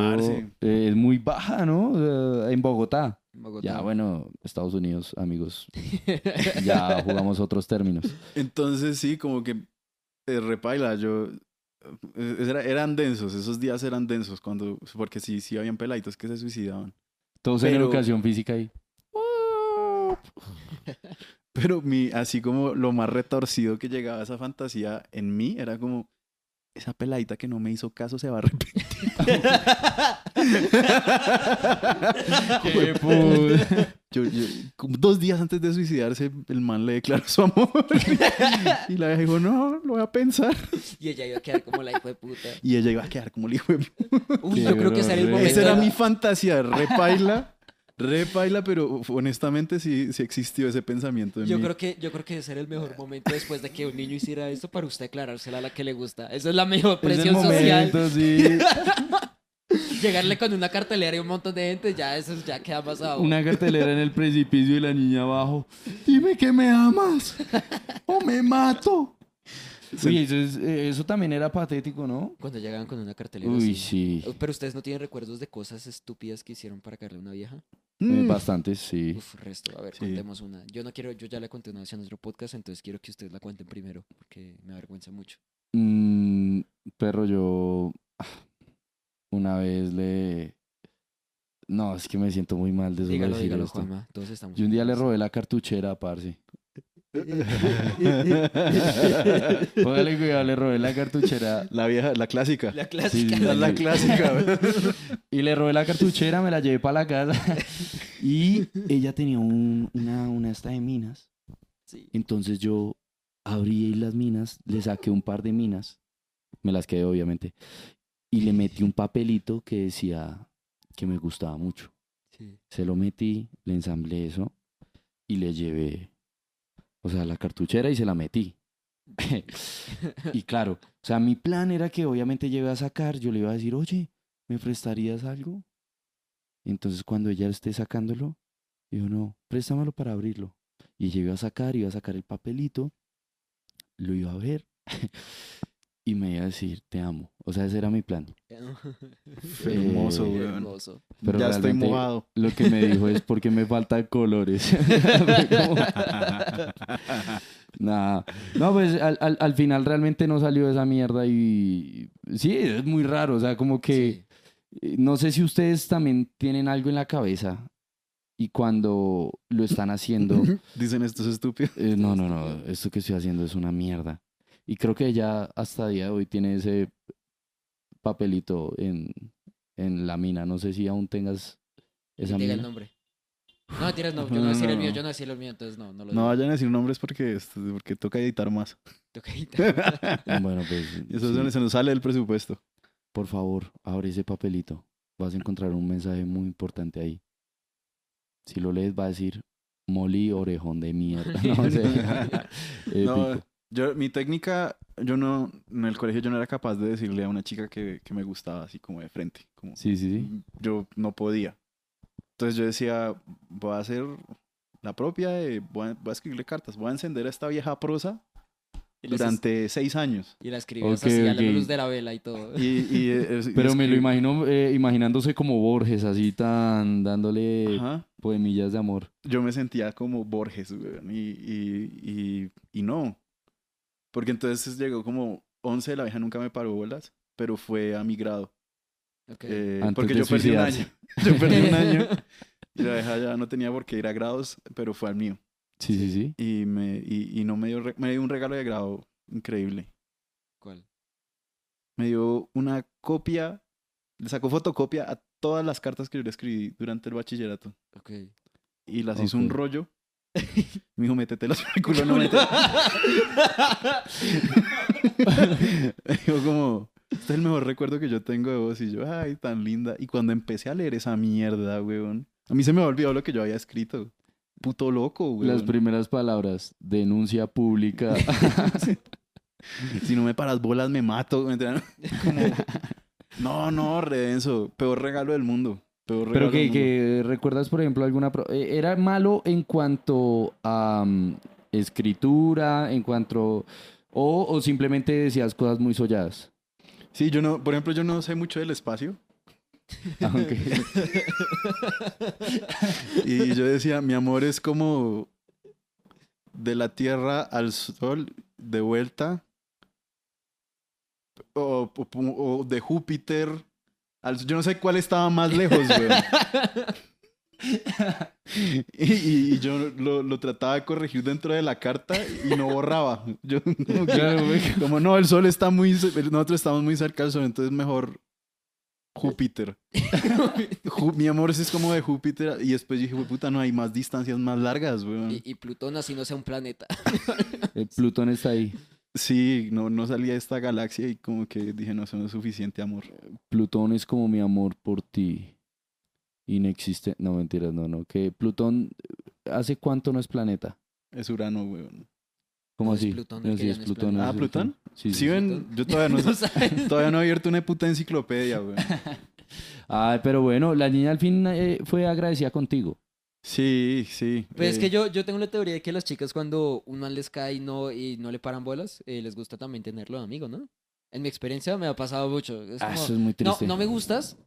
eh, es muy baja, ¿no? En Bogotá. Bogotá. Ya, bueno, Estados Unidos, amigos, [LAUGHS] ya jugamos otros términos. Entonces sí, como que eh, repaila, yo... eh, era- eran densos, esos días eran densos, cuando, porque sí, sí habían peladitos que se suicidaban. Todos en educación física ahí. [LAUGHS] Pero mi, así como lo más retorcido que llegaba a esa fantasía en mí era como, esa peladita que no me hizo caso se va a arrepentir. [LAUGHS] Qué puta. Yo, yo- como dos días antes de suicidarse, el man le declaró su amor. y la vieja dijo, no, lo voy a pensar. Y ella iba a quedar como la hijo de puta. Y ella iba a quedar como el hijo de Uy, Qué yo creo que ese era el momento. Esa era mi fantasía, repaila, repaila, pero honestamente sí, sí existió ese pensamiento en Yo mí. creo que yo creo que ese era el mejor momento después de que un niño hiciera esto para usted declarársela a la que le gusta. Esa es la mejor Es el presión social. momento, sí. [LAUGHS] Llegarle con una cartelera y un montón de gente, ya eso ya queda pasado. Una cartelera en el precipicio y la niña abajo. Dime que me amas o me mato. Uy, eso, es- eh, eso también era patético, ¿no? Cuando llegaban con una cartelera Uy, así. sí. Pero ustedes no tienen recuerdos de cosas estúpidas que hicieron para caerle a una vieja. Eh, Mm. bastantes, sí. Uf, resto. A ver, Sí. contemos una. Yo no quiero, yo ya la conté una vez en nuestro podcast, entonces quiero que ustedes la cuenten primero, porque me avergüenza mucho. Mm, perro, yo ah, una vez le... No, es que me siento muy mal de solo Dígalo, dígalo, esto. Juanma. Todos estamos. Yo un día le robé la cartuchera, parce. Póngale cuidado, le robé la cartuchera. La vieja, la clásica. La clásica. La, la clásica. Y le robé la cartuchera, me la llevé para la casa. Y ella tenía un- una, una esta de minas. Sí. Entonces yo abrí las minas, le saqué un par de minas, me las quedé obviamente, y le metí un papelito que decía que me gustaba mucho. Sí. Se lo metí, le ensamblé eso y le llevé, o sea, la cartuchera y se la metí. [LAUGHS] y claro, o sea, mi plan era que obviamente llevé a sacar, yo le iba a decir, oye, ¿me prestarías algo? Y entonces cuando ella esté sacándolo, dijo, no, préstamelo para abrirlo. Y ella iba a sacar, iba a sacar el papelito, lo iba a ver [LAUGHS] y me iba a decir, te amo. O sea, ese era mi plan. [LAUGHS] Hermoso, Eh, weón. Hermoso. Pero ya estoy mojado. Lo que me dijo es porque me faltan colores. [LAUGHS] [LAUGHS] Nah. No, pues al, al- al final realmente no salió esa mierda y sí, es muy raro. O sea, como que Sí. eh, no sé si ustedes también tienen algo en la cabeza y cuando lo están haciendo, Dicen estos estúpidos. eh, no, no, no, esto que estoy haciendo es una mierda. Y creo que ella hasta el día de hoy tiene ese papelito en, en la mina. No sé si aún tengas esa Diga el mina. nombre. No, tiras no, yo [LAUGHS] No, no voy a decir no, el mío, no. yo no voy a decir el mío, entonces no, no lo No vayan a decir nombres porque, este, porque toca editar más. Toca editar. [LAUGHS] [LAUGHS] Bueno, pues Eso sí, se- se nos sale del presupuesto. por favor, abre ese papelito. Vas a encontrar un mensaje muy importante ahí. Si lo lees va a decir Molly orejón de mierda. No sé. No, Épico. Yo, mi técnica, yo no, en el colegio yo no era capaz de decirle a una chica que, que me gustaba así como de frente. Como, Sí, sí, sí. Yo no podía. Entonces yo decía, voy a hacer la propia, de- voy, a, voy a escribirle cartas, voy a encender a esta vieja prosa durante seis años. Y la escribías Ok, así a ok. la luz de la vela y todo. Y, y, [LAUGHS] es- y Pero me lo imagino eh, imaginándose como Borges, así tan dándole Ajá. poemillas de amor. yo me sentía como Borges, weón, y, y, y, y no. Porque entonces llegó como 11, la vieja nunca me paró bolas, pero fue a mi grado. Eh, Antes porque de yo perdí un año. [LAUGHS] Yo perdí un año. [LAUGHS] Y la vieja ya no tenía por qué ir a grados, pero fue al mío. Sí, sí, sí. Y, me, y, y no me dio, me dio un regalo de grado increíble. ¿Cuál? Me dio una copia, le sacó fotocopia a todas las cartas que yo le escribí durante el bachillerato. Ok. Y las hizo un rollo. [LAUGHS] Me dijo, métetelas [LAUGHS] por el culo, no métetelas. [LAUGHS] Me dijo como, este es el mejor recuerdo que yo tengo de vos. Y yo, ay, tan linda. Y cuando empecé a leer esa mierda, weón, a mí se me olvidó lo que yo había escrito. Puto loco, weón. Las primeras palabras, denuncia pública. Si no me paras bolas, me mato. no, no, redenso. Peor regalo del mundo. Peor regalo Pero que, recuerdas, por ejemplo, alguna... pro- eh, ¿Era malo en cuanto a mm, escritura, en cuanto... O, o simplemente decías cosas muy solladas? Sí, yo no, por ejemplo, yo no sé mucho del espacio. [LAUGHS] Ah, ok. [LAUGHS] Y yo decía, mi amor es como de la Tierra al Sol de vuelta. O, o- o de Júpiter Yo no sé cuál estaba más lejos, güey. [LAUGHS] Y, y- y yo lo, lo trataba de corregir dentro de la carta y no borraba. Yo, [LAUGHS] como, que- Claro, güey. como no, el sol está muy... Nosotros estamos muy cerca del sol, entonces mejor Júpiter. [LAUGHS] Mi amor ese es como de Júpiter. Y después dije, "Güey, puta, no hay más distancias más largas, weón. Y, y Plutón así no sea un planeta. El Plutón está ahí. Sí, no, no salía de esta galaxia y como que dije, no, eso no es suficiente amor. Plutón es como mi amor por ti. Inexistente. No, mentiras, no, no. Que Plutón, ¿hace cuánto no es planeta? Es Urano, weón. ¿Cómo No, es así? Plutón, No, sí, es no es Plutón. Ah, ¿Plutón? Sí, sí, Sí, sí. ven, yo todavía [LAUGHS] no, todavía no he abierto una puta enciclopedia, weón. [LAUGHS] Ay, pero bueno, la niña al fin eh, fue agradecida contigo. Sí, sí. Pues es eh, que yo, yo tengo la teoría de que las chicas cuando un man les cae y no, y no le paran bolas, eh, les gusta también tenerlo de amigo, ¿no? En mi experiencia me ha pasado mucho. Es Ah, como, eso es muy no, triste. no me gustas,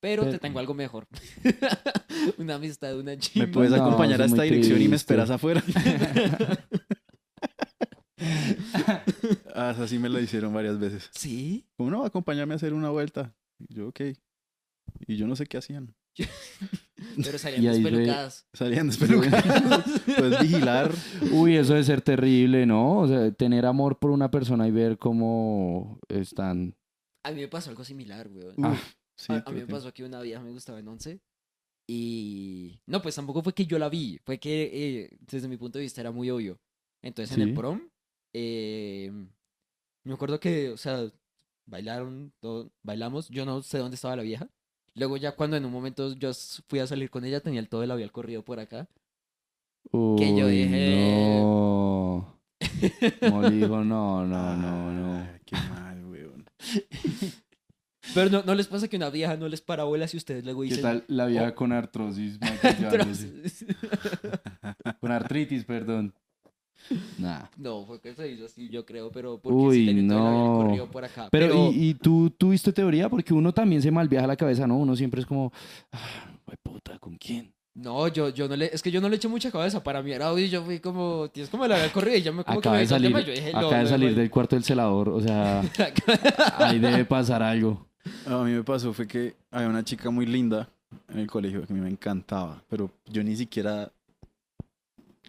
pero, Pero- te tengo algo mejor. [LAUGHS] una amistad, una ¿Me chimba. puedes No, acompañar a es esta dirección y me esperas afuera? [LAUGHS] ah, esa sí me la hicieron varias veces. ¿Sí? ¿Cómo no? Acompáñame a hacer una vuelta. Y yo, ok. Y yo no sé qué hacían. [LAUGHS] Pero [LAUGHS] salían ahí fue- despelucadas. Salían despelucados. [LAUGHS] Puedes vigilar. Uy, eso debe ser terrible, ¿no? O sea, tener amor por una persona y ver cómo están. A mí me pasó algo similar, weón. Ah, sí, a, a mí me pasó que una vieja me gustaba en 11 y... No, pues tampoco fue que yo la vi, fue que eh, desde mi punto de vista era muy obvio. Entonces en Sí. el prom, eh, me acuerdo que, o sea, bailaron, todo- bailamos, yo no sé dónde estaba la vieja Luego ya cuando en un momento yo fui a salir con ella, tenía el todo el labial corrido por acá. Uy, Que yo dije- No. Molly dijo, no, no, no, no. Ay, Qué mal, weón. [LAUGHS] Pero no, no les pasa que una vieja no les para bolas y ustedes luego ¿Qué dicen... tal la vieja Oh. con artrosis? [LAUGHS] maquillándose? con artritis, perdón. [LAUGHS] Nah. No, fue que se hizo así, yo creo, pero porque Uy, sí no. corrido por acá. Pero, ¿y, y tú tuviste teoría? Porque uno también se malviaja la cabeza, ¿no? Uno siempre es como, ah, "Hue puta, ¿con quién? No, yo, yo no le, es que yo no le eché mucha cabeza. Para mí era, uy, yo fui como, tienes como la había corrido y ya me como Acaba que me de salir, tema, yo dije, no, acaba de salir del cuarto del celador, o sea, [LAUGHS] ahí debe pasar algo. A mí me pasó fue que había una chica muy linda en el colegio que a mí me encantaba, pero yo ni siquiera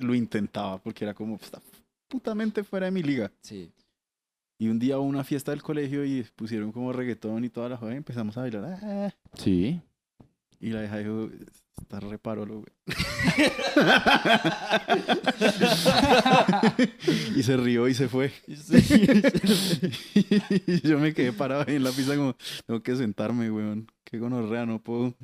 lo intentaba porque era como está putamente fuera de mi liga. Sí. Y un día hubo una fiesta del colegio y pusieron como reggaetón y toda la joven empezamos a bailar. ah, Sí. Y la hija dijo, está reparolo, güey. [LAUGHS] y se rió y se fue. [LAUGHS] y yo me quedé parado ahí en la pista como, tengo que sentarme, weón. Qué gonorrea, no puedo.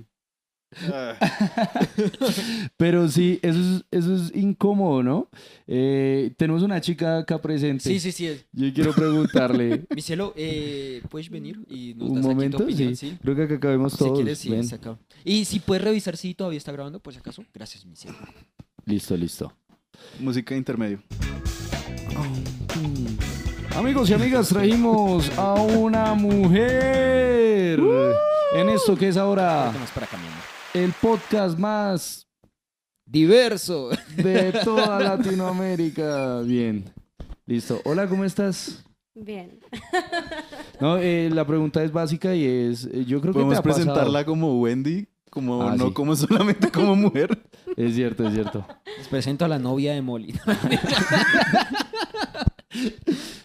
Ah. [LAUGHS] Pero sí, eso es, eso es incómodo, ¿no? Eh, tenemos una chica acá presente. Sí, sí, sí. Yo quiero preguntarle [LAUGHS] Mi cielo, eh, ¿puedes venir y nos un das aquí tu momento. opinión? Sí. Sí. Creo que acá acabemos Si todos. quieres, sí, se acaba. Y si puedes revisar si todavía está grabando, por si acaso. Gracias, mi cielo. Listo, listo. Música de intermedio. Amigos y amigas, trajimos a una mujer en esto que es ahora Más para cambiar. El podcast más Diverso. de [LAUGHS] toda Latinoamérica. Bien, listo. Hola, ¿cómo estás? Bien. [LAUGHS] No, eh, la pregunta es básica y es, eh, yo creo que te Podemos ha pasado. presentarla como Wendy, como Ah, no sí. como solamente como mujer. [LAUGHS] Es cierto, es cierto. Les presento a la novia de Molly.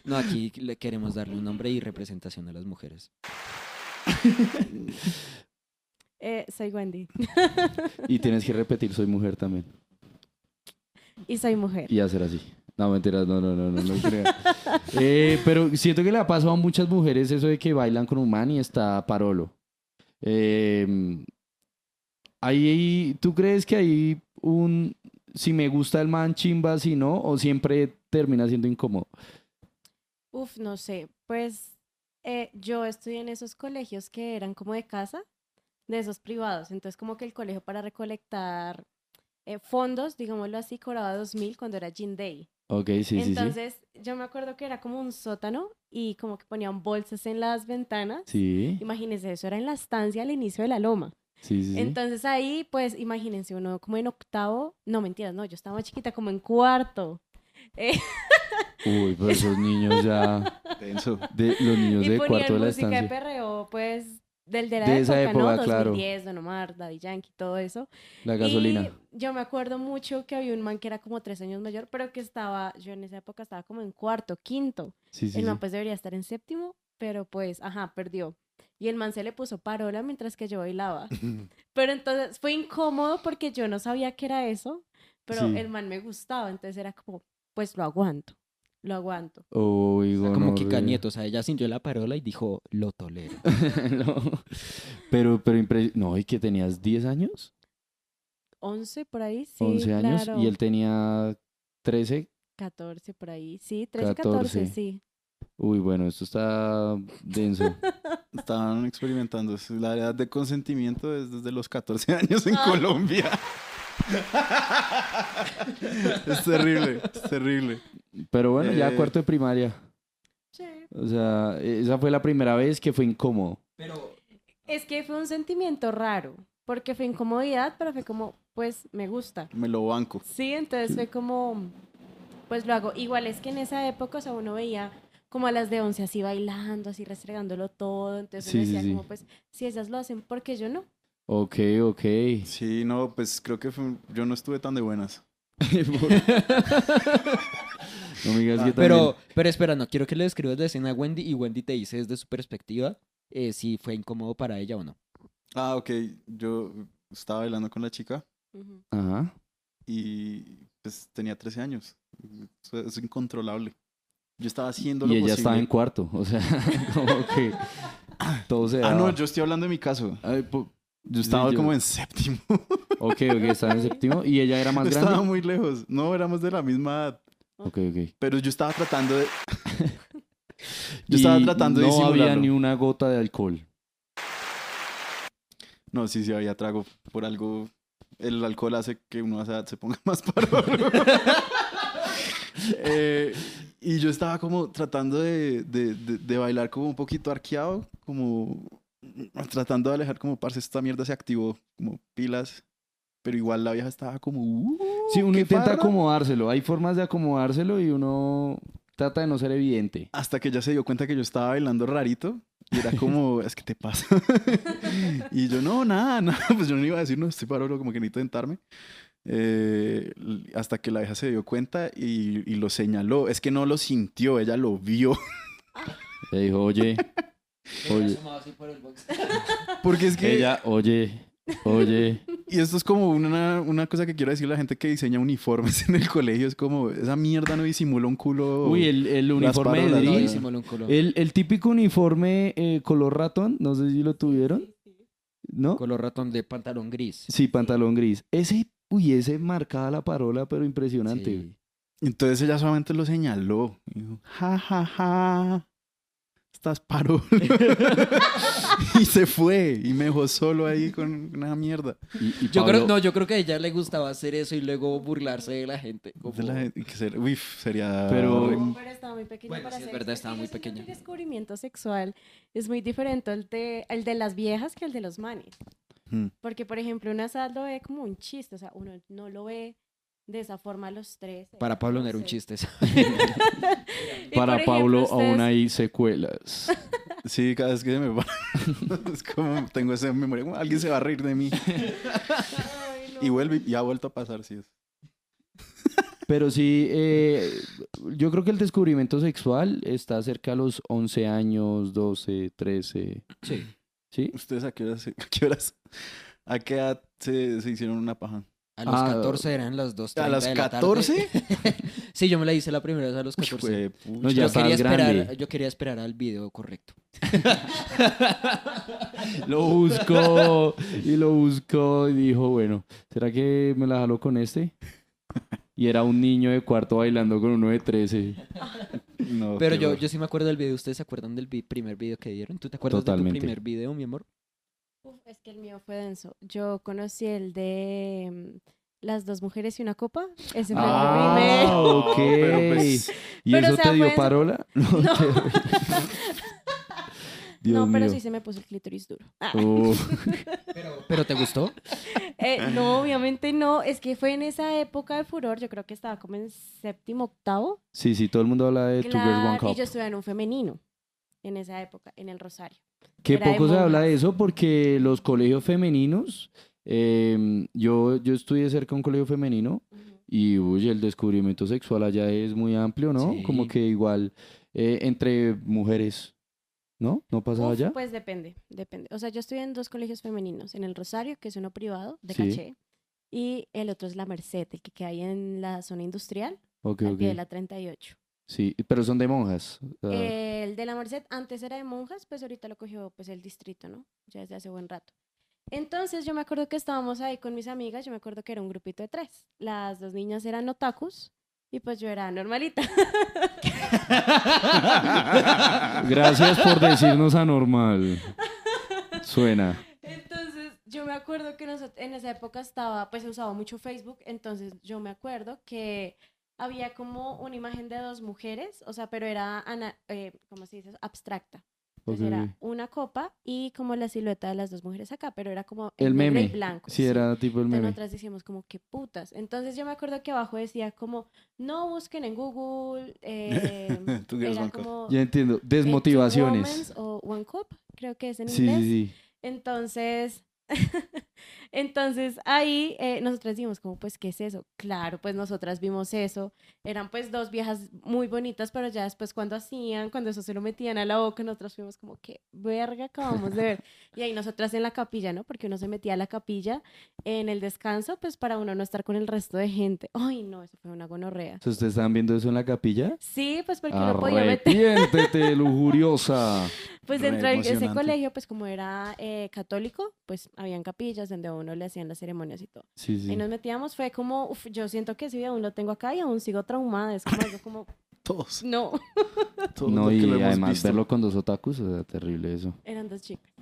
No, aquí le queremos darle un nombre y representación a las mujeres. Eh, soy Wendy. Y tienes que repetir, soy mujer también. Y soy mujer. Y hacer así. No, mentiras, no, no, no, no, no creo. Eh, pero siento que le ha pasado a muchas mujeres eso de que bailan con un man y está parolo. Eh, ahí, ¿Tú crees que hay un... Si me gusta el man, chimba, si no? ¿O siempre termina siendo incómodo? Uf, no sé. Pues eh, yo estudié en esos colegios que eran como de casa, de esos privados. Entonces, como que el colegio para recolectar eh, fondos, digámoslo así, cobraba 2000 cuando era Gin Day. Ok, sí, sí, sí. Entonces, yo me acuerdo que era como un sótano y como que ponían bolsas en las ventanas. Sí, Imagínense, eso era en la estancia al inicio de la loma. sí, sí. sí. Entonces ahí, pues, imagínense, uno como en octavo, no mentiras, no, yo estaba más chiquita, como en cuarto. Eh, [LAUGHS] Uy, pero esos niños ya... Denso. De, los niños y de cuarto de la música de estancia. perreo, pues, del de la De época, esa época, ¿no? claro. 2010, Don Omar, Daddy Yankee, todo eso. La gasolina. Y yo me acuerdo mucho que había un man que era como tres años mayor, pero que estaba, yo en esa época estaba como en cuarto, quinto. Sí, sí, el man sí. pues debería estar en séptimo, pero pues, ajá, perdió. Y el man se le puso parola mientras que yo bailaba. [LAUGHS] Pero entonces fue incómodo porque yo no sabía que era eso, pero el man me gustaba, entonces era como, pues lo aguanto, lo aguanto. Uy, Como Kika. Nieto, o sea, ella sintió la parola y dijo, lo tolero. [LAUGHS] No. Pero, pero, impre- no, ¿y que tenías 10 años? 11 por ahí, sí. 11 años claro. y él tenía 13. 14 por ahí, sí, 13, 14. 14, sí. Uy, bueno, esto está denso. [LAUGHS] Estaban experimentando. La edad de consentimiento es desde los 14 años en Ah. Colombia. [LAUGHS] [LAUGHS] es terrible, es terrible. Pero bueno, ya Eh. cuarto de primaria. Sí. O sea, esa fue la primera vez que fue incómodo. Pero Es que fue un sentimiento raro, porque fue incomodidad, pero fue como, pues me gusta. Me lo banco. Sí, entonces fue como, pues lo hago. Igual es que en esa época, o sea, uno veía como a las de 11 así bailando, así restregándolo todo. Entonces Sí, uno decía sí. como, pues, si ellas lo hacen, ¿por qué yo no? Ok, ok. Sí, no, pues creo que fue- yo no estuve tan de buenas. [LAUGHS] no me digas que también- Pero, pero espera, no quiero que le describas la escena a Wendy y Wendy te dice desde su perspectiva eh, si fue incómodo para ella o no. Ah, ok. Yo estaba bailando con la chica Ujú. Ajá. y pues tenía 13 años. Eso Es incontrolable. Yo estaba haciendo lo Y ella posible. estaba en cuarto. O sea, [LAUGHS] como que [COUGHS] todo se Ah, daba. no, yo estoy hablando de mi caso. Ay, Yo estaba yo- como en séptimo. [LAUGHS] Ok, ok, estaba en séptimo. ¿Y ella era más [LAUGHS] Yo grande? estaba muy lejos. No, éramos de la misma edad. Ok, ok. Pero yo estaba tratando de. [LAUGHS] yo estaba Y tratando de no había ni una gota de alcohol. No, sí, sí había trago. Por algo, el alcohol hace que uno a esa edad se ponga más parado. Eh, y yo estaba como tratando de, de, de- de bailar como un poquito arqueado, como tratando de alejar como, parce, esta mierda se activó, como pilas. Pero igual la vieja estaba como... "Uh, Sí, uno intenta farra". acomodárselo. Hay formas de acomodárselo y uno trata de no ser evidente. Hasta que ya se dio cuenta que yo estaba bailando rarito. Y era como, [LAUGHS] es que te pasa. [LAUGHS] y yo, no, nada, nada. [LAUGHS] Pues yo no iba a decir, no, estoy parado, como que necesito tentarme. Eh, hasta que la vieja se dio cuenta y, y lo señaló. Es que no lo sintió, ella lo vio. Le dijo, oye, oye. [LAUGHS] Porque es que... Ella, oye, oye. Y esto es como una, una cosa que quiero decir a la gente que diseña uniformes en el colegio. Es como, esa mierda no disimula un culo. Uy, el, el uniforme de. El, el típico uniforme eh, color ratón, no sé si lo tuvieron, ¿no? Color ratón de pantalón gris. Sí, pantalón gris. Ese, uy, ese marcaba la parola, pero impresionante. Sí. Entonces ella solamente lo señaló. Y dijo, ja, ja, ja. Estás paro. [LAUGHS] y se fue. Y me dejó solo ahí con una mierda. Y, y Yo Pablo- creo, no, yo creo que a ella le gustaba hacer eso y luego burlarse de la gente. como- De la- que se- uy, sería. Pero- No, pero estaba muy pequeña Bueno, para sí, es verdad, estaba muy yo siento que pequeña. El descubrimiento sexual es muy diferente al de, al de las viejas que al de los manes. Hmm. Porque, por ejemplo, una sal lo ve como un chiste, o sea, uno no lo ve de esa forma los tres. Para Pablo no era un chiste. Para Pablo aún hay secuelas. [LAUGHS] Sí, cada vez que se me va. [LAUGHS] es como tengo esa memoria. como, Alguien se va a reír de mí. [LAUGHS] Ay, no. Y vuelve y ha vuelto a pasar, sí. es. Pero sí, eh, yo creo que el descubrimiento sexual está cerca a los 11 años, 12, 13. Sí. ¿Sí? ¿Ustedes a qué horas, a qué, horas, a qué edad se, se hicieron una paja? A los Ah, 14 eran las 2 ¿A los de la tarde. 14? [LAUGHS] sí, yo me la hice la primera vez a los Uy, 14. juepucha. No, ya yo, quería esperar, grande. yo quería esperar al video correcto. [LAUGHS] Lo buscó y lo buscó y dijo, bueno, ¿será que me la jaló con este? [LAUGHS] Y era un niño de cuarto bailando con uno de 13. No, Pero yo, yo sí me acuerdo del video. ¿Ustedes se acuerdan del vi- primer video que dieron? ¿Tú te acuerdas de Totalmente. tu primer video, mi amor? Uf, es que el mío fue denso. Yo conocí el de mm, Las dos mujeres y una copa. Ese fue Ah, el [LAUGHS] primero. ok. [LAUGHS] pero pues- ¿Y Pero, eso o sea, te dio parola? [LAUGHS] No, No. te- Dios no, pero mío. sí se me puso el clítoris duro. Ah. ¿Pero te gustó? Eh, no, obviamente no. Es que fue en esa época de furor. Yo creo que estaba como en séptimo, octavo. Sí, sí, todo el mundo habla de Two Girls One Claro, y Cup. yo estuve en un femenino en esa época, en el Rosario. Que era poco se habla de eso porque los colegios femeninos, eh, yo, yo estudié cerca de un colegio femenino y uy, el descubrimiento sexual allá es muy amplio, ¿no? Sí. Como que igual eh, entre mujeres, ¿no? ¿No pasaba Uf, allá? Pues depende, depende. O sea, yo estudié en dos colegios femeninos, en el Rosario, que es uno privado, de Sí. caché, y el otro es la Merced, el que ahí en la zona industrial, Ok, al ok. pie de la 38. Sí, pero son de monjas. o sea, Eh, el de la Merced antes era de monjas, pues ahorita lo cogió pues el distrito, ¿no? Ya desde hace buen rato. Entonces yo me acuerdo que estábamos ahí con mis amigas, yo me acuerdo que era un grupito de tres. Las dos niñas eran otakus y pues yo era normalita. [LAUGHS] Gracias por decirnos anormal. Suena. Entonces, yo me acuerdo que en esa época estaba, pues usaba mucho Facebook, entonces yo me acuerdo que había como una imagen de dos mujeres, o sea, pero era, ana- eh, ¿cómo se dice? Abstracta. Entonces Ok, era una copa y como la silueta de las dos mujeres acá, pero era como El y meme. blanco. Sí, era tipo el Entonces meme. nosotras decíamos como, qué putas. Entonces yo me acuerdo que abajo decía como, no busquen en Google, eh, Girls, era como... Ya entiendo. eh, Desmotivaciones. Womens o One Cup, creo que es en Sí, inglés. sí, sí. Entonces, [LAUGHS] Entonces ahí eh, nosotras dijimos como, pues, ¿qué es eso? Claro, pues nosotras vimos eso. Eran pues dos viejas muy bonitas, pero ya después cuando hacían, cuando eso se lo metían a la boca, nosotros fuimos como, ¿qué verga acabamos de ver? Y ahí nosotras en la capilla, ¿no? Porque uno se metía a la capilla en el descanso, pues para uno no estar con el resto de gente. Ay, no, eso fue una gonorrea. ¿Ustedes estaban viendo eso en la capilla? Sí, pues porque uno podía meter... Arrepiéntete, lujuriosa. [LAUGHS] Pues dentro de ese colegio, pues como era eh, católico, pues habían capillas donde a uno le hacían las ceremonias y todo. Sí, sí. Y nos metíamos, fue como, uf, yo siento que sí, aún lo tengo acá y aún sigo traumada. Es como algo como, [LAUGHS] Todos. no, [LAUGHS] todos No, y además visto. verlo con dos otakus, o sea, terrible eso. eran dos chicas.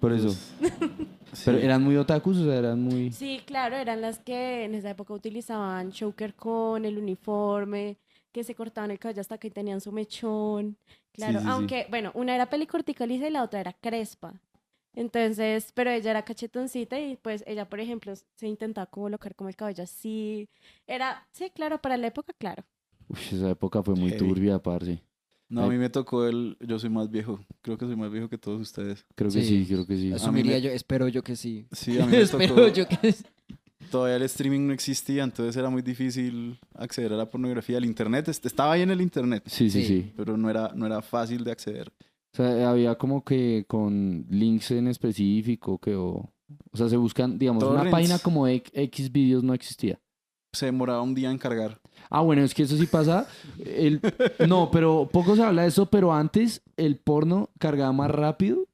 Por eso. [LAUGHS] Sí. Pero eran muy otakus, o sea, eran muy... Sí, claro, eran las que en esa época utilizaban choker con el uniforme, que se cortaban el cabello hasta que tenían su mechón. Claro, sí, sí. aunque, bueno, una era pelicortica lisa y la otra era crespa. Entonces, pero ella era cachetoncita y pues ella, por ejemplo, se intentaba colocar como el cabello así. Era, sí, claro, para la época, claro. Uf, esa época fue muy turbia, parce. No, a mí me tocó el... Yo soy más viejo. Creo que soy más viejo que todos ustedes. Creo que Sí. creo que sí. Asumiría me- yo, espero yo que sí. Sí, a mí me [LAUGHS] espero tocó... yo que sí. Todavía el streaming no existía, entonces era muy difícil acceder a la pornografía. El internet, est- estaba ahí en el internet, Sí, sí, Sí. sí. pero no era, no era fácil de acceder. O sea, había como que con links en específico que o... O sea, se buscan, digamos, una página como X videos no existía. Se demoraba un día en cargar. Ah, bueno, es que eso sí pasa. El... No, pero poco se habla de eso, pero antes el porno cargaba más rápido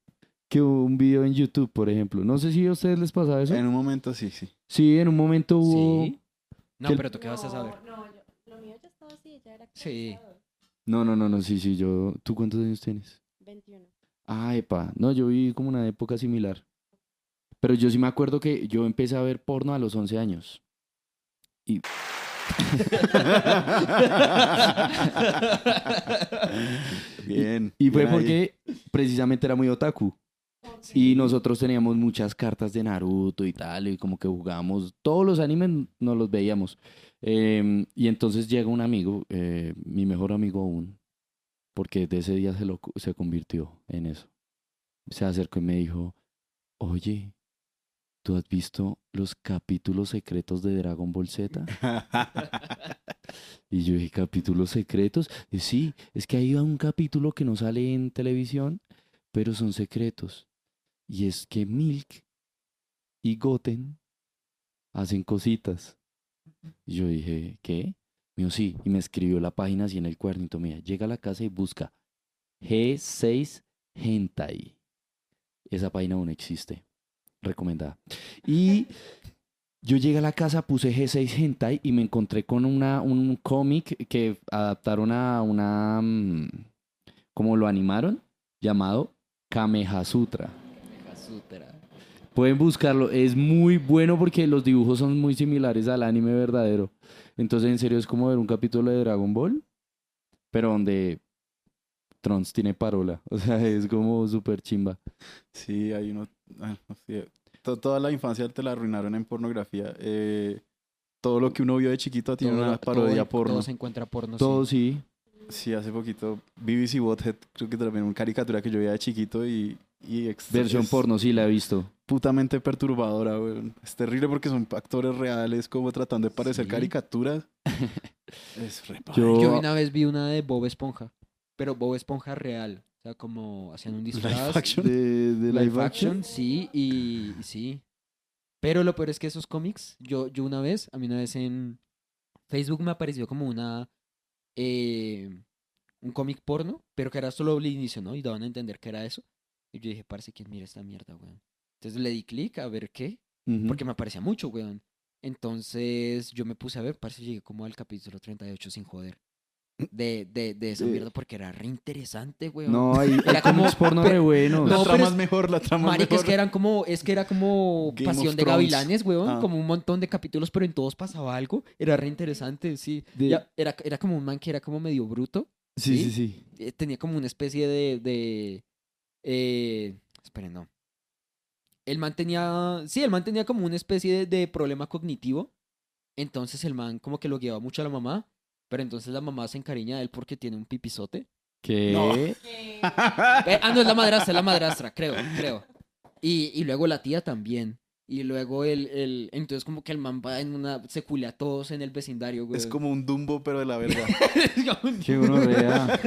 que un video en YouTube, por ejemplo. No sé si a ustedes les pasaba eso. En un momento sí, sí. Sí, en un momento hubo... Sí. No, pero tú qué vas a saber. No, yo- lo mío ya estaba así, ya era Sí. No, no, no, no, sí, sí, yo... ¿Tú cuántos años tienes? 21. Ah, epa. No, yo viví como una época similar. Pero yo sí me acuerdo que yo empecé a ver porno a los 11 años. Y... [LAUGHS] [LAUGHS] Bien. Y fue bien ahí. porque precisamente era muy otaku. Y nosotros teníamos muchas cartas de Naruto y tal, y como que jugábamos, todos los animes nos los veíamos. Em, y entonces llega un amigo, eh, mi mejor amigo aún, porque de ese día se, lo, se convirtió en eso. Se acercó y me dijo, oye, ¿tú has visto los capítulos secretos de Dragon Ball Z? [LAUGHS] Y yo dije, ¿capítulos secretos? Y sí, es que hay un capítulo que no sale en televisión, pero son secretos. Y es que Milk y Goten hacen cositas. Y yo dije, ¿qué? Me dijo, sí, y me escribió la página así en el cuadernito. Mira, llega a la casa y busca G6 Hentai. Esa página aún existe. Recomendada. Y yo llegué a la casa, puse G6 Hentai y me encontré con una, un cómic que adaptaron a una... mm, como lo animaron, llamado Kameha Sutra. Pueden buscarlo, es muy bueno porque los dibujos son muy similares al anime verdadero. Entonces, en serio, es como ver un capítulo de Dragon Ball, pero donde Trunks tiene parola. [LAUGHS] O sea, es como súper chimba. Sí, hay uno. ah, Toda la infancia te la arruinaron en pornografía. Eh, todo lo que uno vio de chiquito tiene Todo- una todo- parodia porno. Todo se encuentra porno. Todo sí. sí. Sí, hace poquito BBC Bothead, creo que también una caricatura que yo veía de chiquito y, y Versión porno, sí, la he visto. putamente perturbadora, weón. Es terrible porque son actores reales como tratando de parecer Sí. caricaturas. [LAUGHS] es re Yo- Yo una vez vi una de Bob Esponja, pero Bob Esponja real. O sea, como hacían un disfraz. action. De, de live action, sí, y y sí. Pero lo peor es que esos cómics, yo, yo una vez, a mí una vez en Facebook me apareció como una, eh, un cómic porno, pero que era solo el inicio, ¿no? Y daban a entender que era eso. Y yo dije, parece que mira esta mierda, weón. Entonces le di clic a ver qué, porque me aparecía mucho, weón. Entonces yo me puse a ver, parece que llegué como al capítulo 38 sin joder. De, de, de esa mierda, porque era re interesante, weón. No, hay, [LAUGHS] Era como- porno pero- re buenos. La No, trama es es- mejor, la trama es Marica, mejor. es que eran como, es que era como Game Pasión de. Gavilanes, weón, Ah. como un montón de capítulos, pero en todos pasaba algo. Era re interesante, sí. De- Ya, era, era como un man que era como medio bruto. Sí, ¿sí? sí, sí. eh, tenía como una especie de, de eh, esperen, no. El man tenía, sí, el man tenía como una especie de, de problema cognitivo. Entonces el man como que lo guiaba mucho a la mamá, pero entonces la mamá se encariña de él porque tiene un pipizote. ¿Qué? No. [LAUGHS] Eh, ah, no, es la madrastra, es la madrastra, creo, creo. Y, y luego la tía también. Y luego el, el, entonces como que el man va en una, se culea a todos en el vecindario, güey. Es como un Dumbo, pero de la verga. [LAUGHS] Qué gonorrea.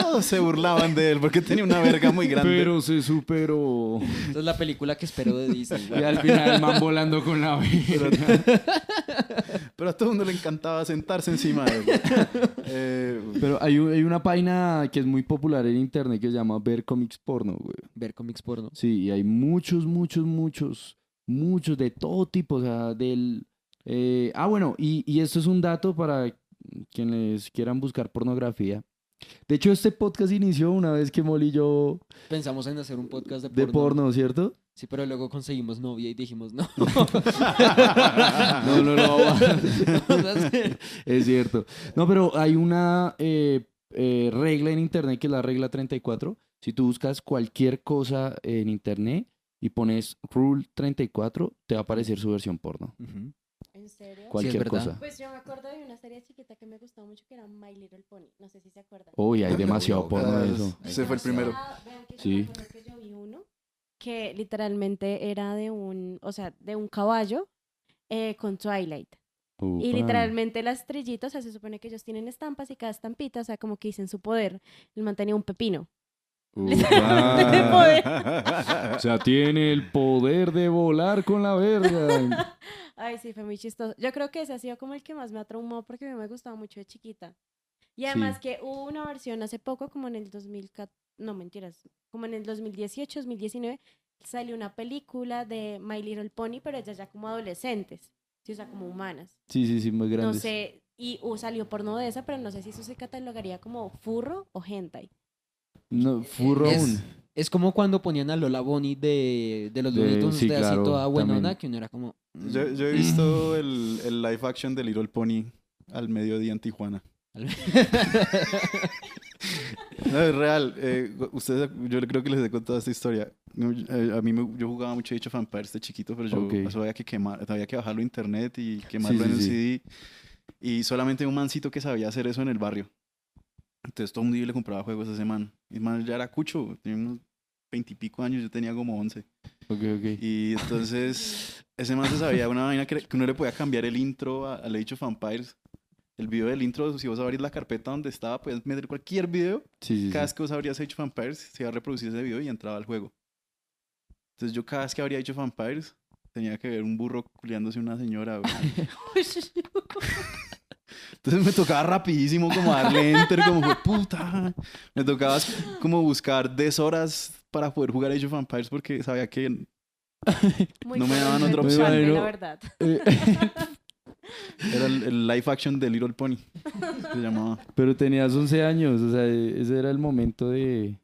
Todos se burlaban de él porque tenía una verga muy grande. Pero se superó. Entonces la película que espero de Disney. Y al final el man volando con la verga. [LAUGHS] Pero a todo el mundo le encantaba sentarse encima de él. Eh, Pero hay, hay una página que es muy popular en internet que se llama Ver Comics Porno, güey. Ver cómics porno. Sí, y hay muchos, muchos, muchos, muchos de todo tipo, o sea, del... eh, ah, bueno, y, y esto es un dato para quienes quieran buscar pornografía. De hecho, este podcast inició una vez que Molly y yo... Pensamos en hacer un podcast de De porno. porno, ¿cierto? Sí, pero luego conseguimos novia y dijimos, no. [LAUGHS] No, no, no. [LAUGHS] es cierto. No, pero hay una eh, eh, regla en internet que es la regla 34. Si tú buscas cualquier cosa en internet y pones Rule 34, te va a aparecer su versión porno. Ujú. ¿En serio? Cualquier verdad. cosa. Pues yo me acuerdo de una serie chiquita que me gustaba mucho que era My Little Pony. No sé si se acuerdan. Uy, hay [LAUGHS] demasiado porno de eso. Ese fue el primero. Ah, vean que yo Sí. me acuerdo que yo vi uno que literalmente era de un, o sea, de un caballo eh, con Twilight. Y Upa. literalmente las estrellitas, o sea, se supone que ellos tienen estampas y cada estampita, o sea, como que dicen su poder. El man tenía un pepino. [LAUGHS] Poder. O sea, tiene el poder de volar con la verga. Ay, sí, fue muy chistoso. Yo creo que ese ha sido como el que más me ha traumado porque a mí me gustaba mucho de chiquita. Y además Sí. que hubo una versión hace poco, como en el 2014, no mentiras, como en el 2018, 2019, salió una película de My Little Pony, pero ellas ya como adolescentes, sí, o sea, como humanas. Sí, sí, sí, muy No grandes. sé, y uh, salió porno de esa, pero no sé si eso se catalogaría como furro o hentai. No, furro Es- aún. Es como cuando ponían a Lola Bonnie de, de los Looney Tunes, sí, de así claro, toda buenona, también. que uno era como... mm, yo, yo he visto el, el live action de Little Pony al mediodía en Tijuana. [LAUGHS] No, es real. eh, ustedes, yo creo que les he contado esta historia. Eh, a mí me- yo jugaba mucho Age of Empires de chiquito, pero yo Ok. eso había que quemar, había que bajarlo a internet y quemarlo Sí, en sí, sí. CD. Y solamente un mancito que sabía hacer eso en el barrio. Entonces todo un día le compraba juegos a ese man. Y man ya era cucho, tenía unos veintipico años, yo tenía como once. Ok, ok. Y entonces [LAUGHS] ese man se sabía una vaina que, que uno le podía cambiar el intro a- al Age of Empires. El video del intro, si vos abrís la carpeta donde estaba, puedes meter cualquier video Sí, sí, cada sí. vez que vos abrías Age of Empires, se iba a reproducir ese video y entraba al juego. Entonces yo cada vez que abría Age of Empires, tenía que ver un burro culiándose a una señora. [LAUGHS] Entonces me tocaba rapidísimo como darle enter, como fue puta. Me tocaba como buscar 10 horas para poder jugar Age of Empires porque sabía que Muy No me daban otra opción. Bueno, la verdad. Eh, [LAUGHS] era el, el live action de Little Pony. Se llamaba. Pero tenías 11 años, o sea, ese era el momento de...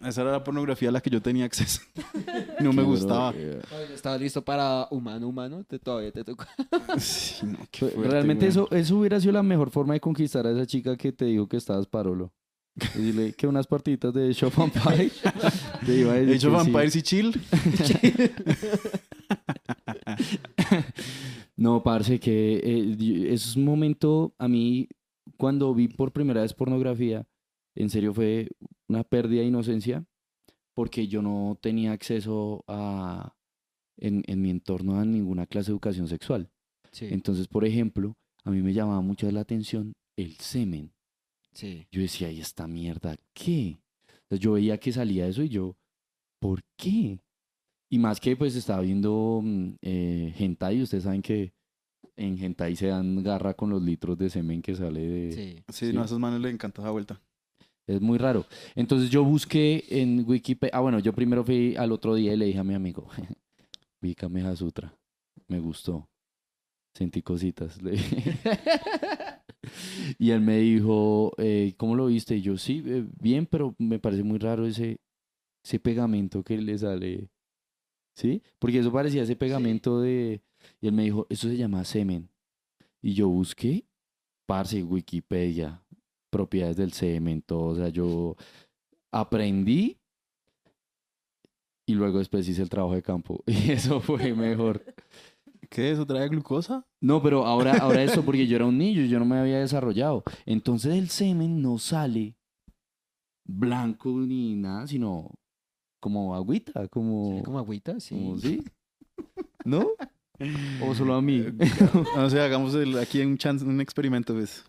Esa era la pornografía a la que yo tenía acceso. [LAUGHS] No me gustaba. Estabas listo para humano, humano, te, todavía te tocó. [LAUGHS] Sí, no, qué fuerte, Realmente güey. eso, eso hubiera sido la mejor forma de conquistar a esa chica que te dijo que estabas parolo. Decirle que unas partitas de Shop Pie [LAUGHS] te iba a decir que sí. Y chill. No, parce, que eh, y- es un momento, a mí, cuando vi por primera vez pornografía, en serio fue una pérdida de inocencia, porque yo no tenía acceso a, en, en mi entorno a ninguna clase de educación sexual. Sí, Entonces, por ejemplo, a mí me llamaba mucho la atención el semen. sí. Yo decía, ¿y esta mierda qué? Yo veía que salía eso y yo, ¿por qué? Y más que pues estaba viendo mm, eh, hentai, ustedes saben que en hentai se dan garra con los litros de semen que sale de... Sí. Sí, Sí. no, a esos manes les encantó esa vuelta. Es muy raro. Entonces yo busqué en Wikipedia, ah bueno, yo primero fui al otro día y le dije a mi amigo, [LAUGHS] vi Kameha Sutra, me gustó, sentí cositas. [LAUGHS] y él me dijo, eh, ¿cómo lo viste? Y yo, sí, eh, bien, pero me parece muy raro ese, ese pegamento que le sale. ¿Sí? Porque eso parecía ese pegamento de... Y él me dijo, eso se llama semen. Y yo busqué, parce, Wikipedia, propiedades del semen, todo. O sea, yo aprendí y luego después hice el trabajo de campo. [LAUGHS] Y eso fue mejor. ¿Qué? ¿Eso trae glucosa? No, pero ahora, ahora eso, porque yo era un niño, yo no me había desarrollado. Entonces el semen no sale blanco ni nada, sino como agüita, como... Sí, como agüita, sí. como- ¿sí? ¿No? ¿O solo a mí? [LAUGHS] No sé, hagamos el- aquí un, chance, un experimento, pues.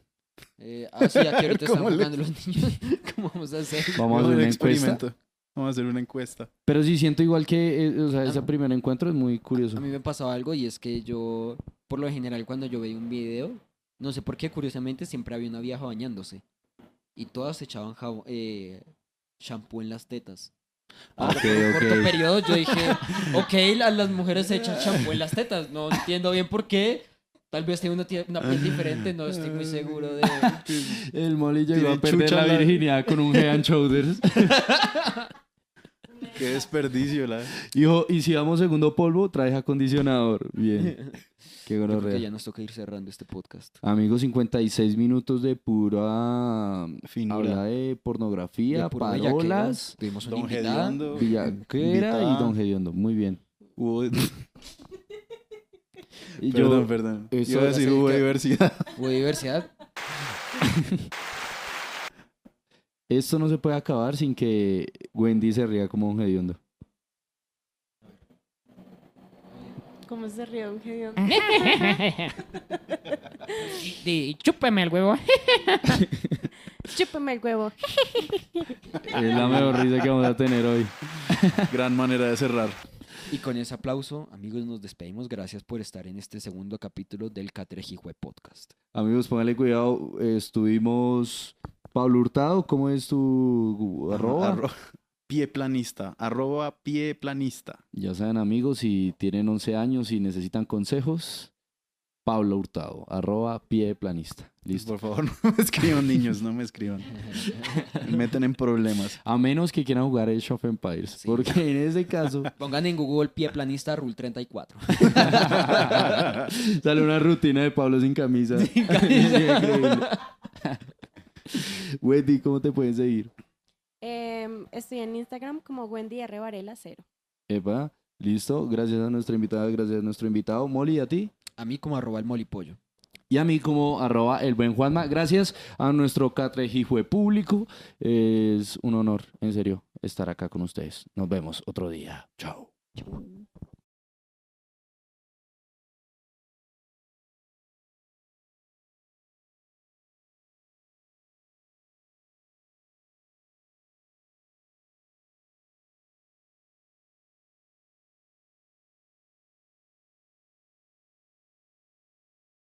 Eh, ah, sí, aquí ahorita están ¿Cómo le- jugando los niños. [LAUGHS] ¿Cómo vamos a hacer? Vamos a hacer un una encuesta. experimento. Vamos a hacer una encuesta. Pero sí siento igual que, eh, o sea, ese Ah. primer encuentro es muy curioso. A mí me pasaba algo y es que yo, por lo general, cuando yo veía un video, no sé por qué, curiosamente, siempre había una vieja bañándose. Y todas echaban jabón, eh, shampoo en las tetas. Ok, Por un corto periodo yo dije, [LAUGHS] ok, la- las mujeres se echan shampoo en las tetas. No entiendo bien por qué. Tal vez tengo una, piel diferente, no estoy muy seguro de... [LAUGHS] El Molly llegó Tiene a perder chucha la la- virginidad con un head and shoulders. [LAUGHS] Qué desperdicio, la. Hijo, y si damos segundo polvo, traes acondicionador. Bien. [LAUGHS] Qué creo que ya nos toca ir cerrando este podcast. Amigos, 56 minutos de pura Finura. habla de pornografía, De parolas, Tuvimos una Don. Gediondo. villaquera y. Don Gediondo. Muy bien. Hubo- Y Perdón, yo, perdón. Iba a decir hubo diversidad. Hubo [LAUGHS] diversidad. esto no se puede acabar sin que Wendy se ría como Don Gediondo. ¿Cómo se ríe un genio? [LAUGHS] Di, chúpeme el huevo. [LAUGHS] Chúpame el huevo. Es la mejor risa que vamos a tener hoy. Gran manera de cerrar. Y con ese aplauso, amigos, nos despedimos. Gracias por estar en este segundo capítulo del Catrejihue Podcast. Amigos, pónganle cuidado. Estuvimos. Pablo Hurtado, ¿cómo es tu arroba? Arro- [LAUGHS] pie planista. Arroba pie planista. Ya saben, amigos, si tienen 11 años y necesitan consejos, Pablo Hurtado, arroba pie planista. Listo. Por favor, [LAUGHS] no me escriban, niños. No me escriban. Me meten en problemas. A menos que quieran jugar Age of Empires. Sí. Porque en ese caso [LAUGHS] Pongan en Google pie planista Rule 34. [LAUGHS] sale una rutina de Pablo sin camisa. Increíble. Wendy, ¿cómo te pueden seguir? Em, estoy en Instagram como Wendy R. Varela 0. Epa, listo. Gracias a nuestra invitada, gracias a nuestro invitado. Molly, ¿y a ti? A mí como arroba el molipollo. Y a mí como arroba el buen Juanma. Gracias a nuestro catrejijue público. Es un honor, en serio, estar acá con ustedes. Nos vemos otro día. Chao. Chau.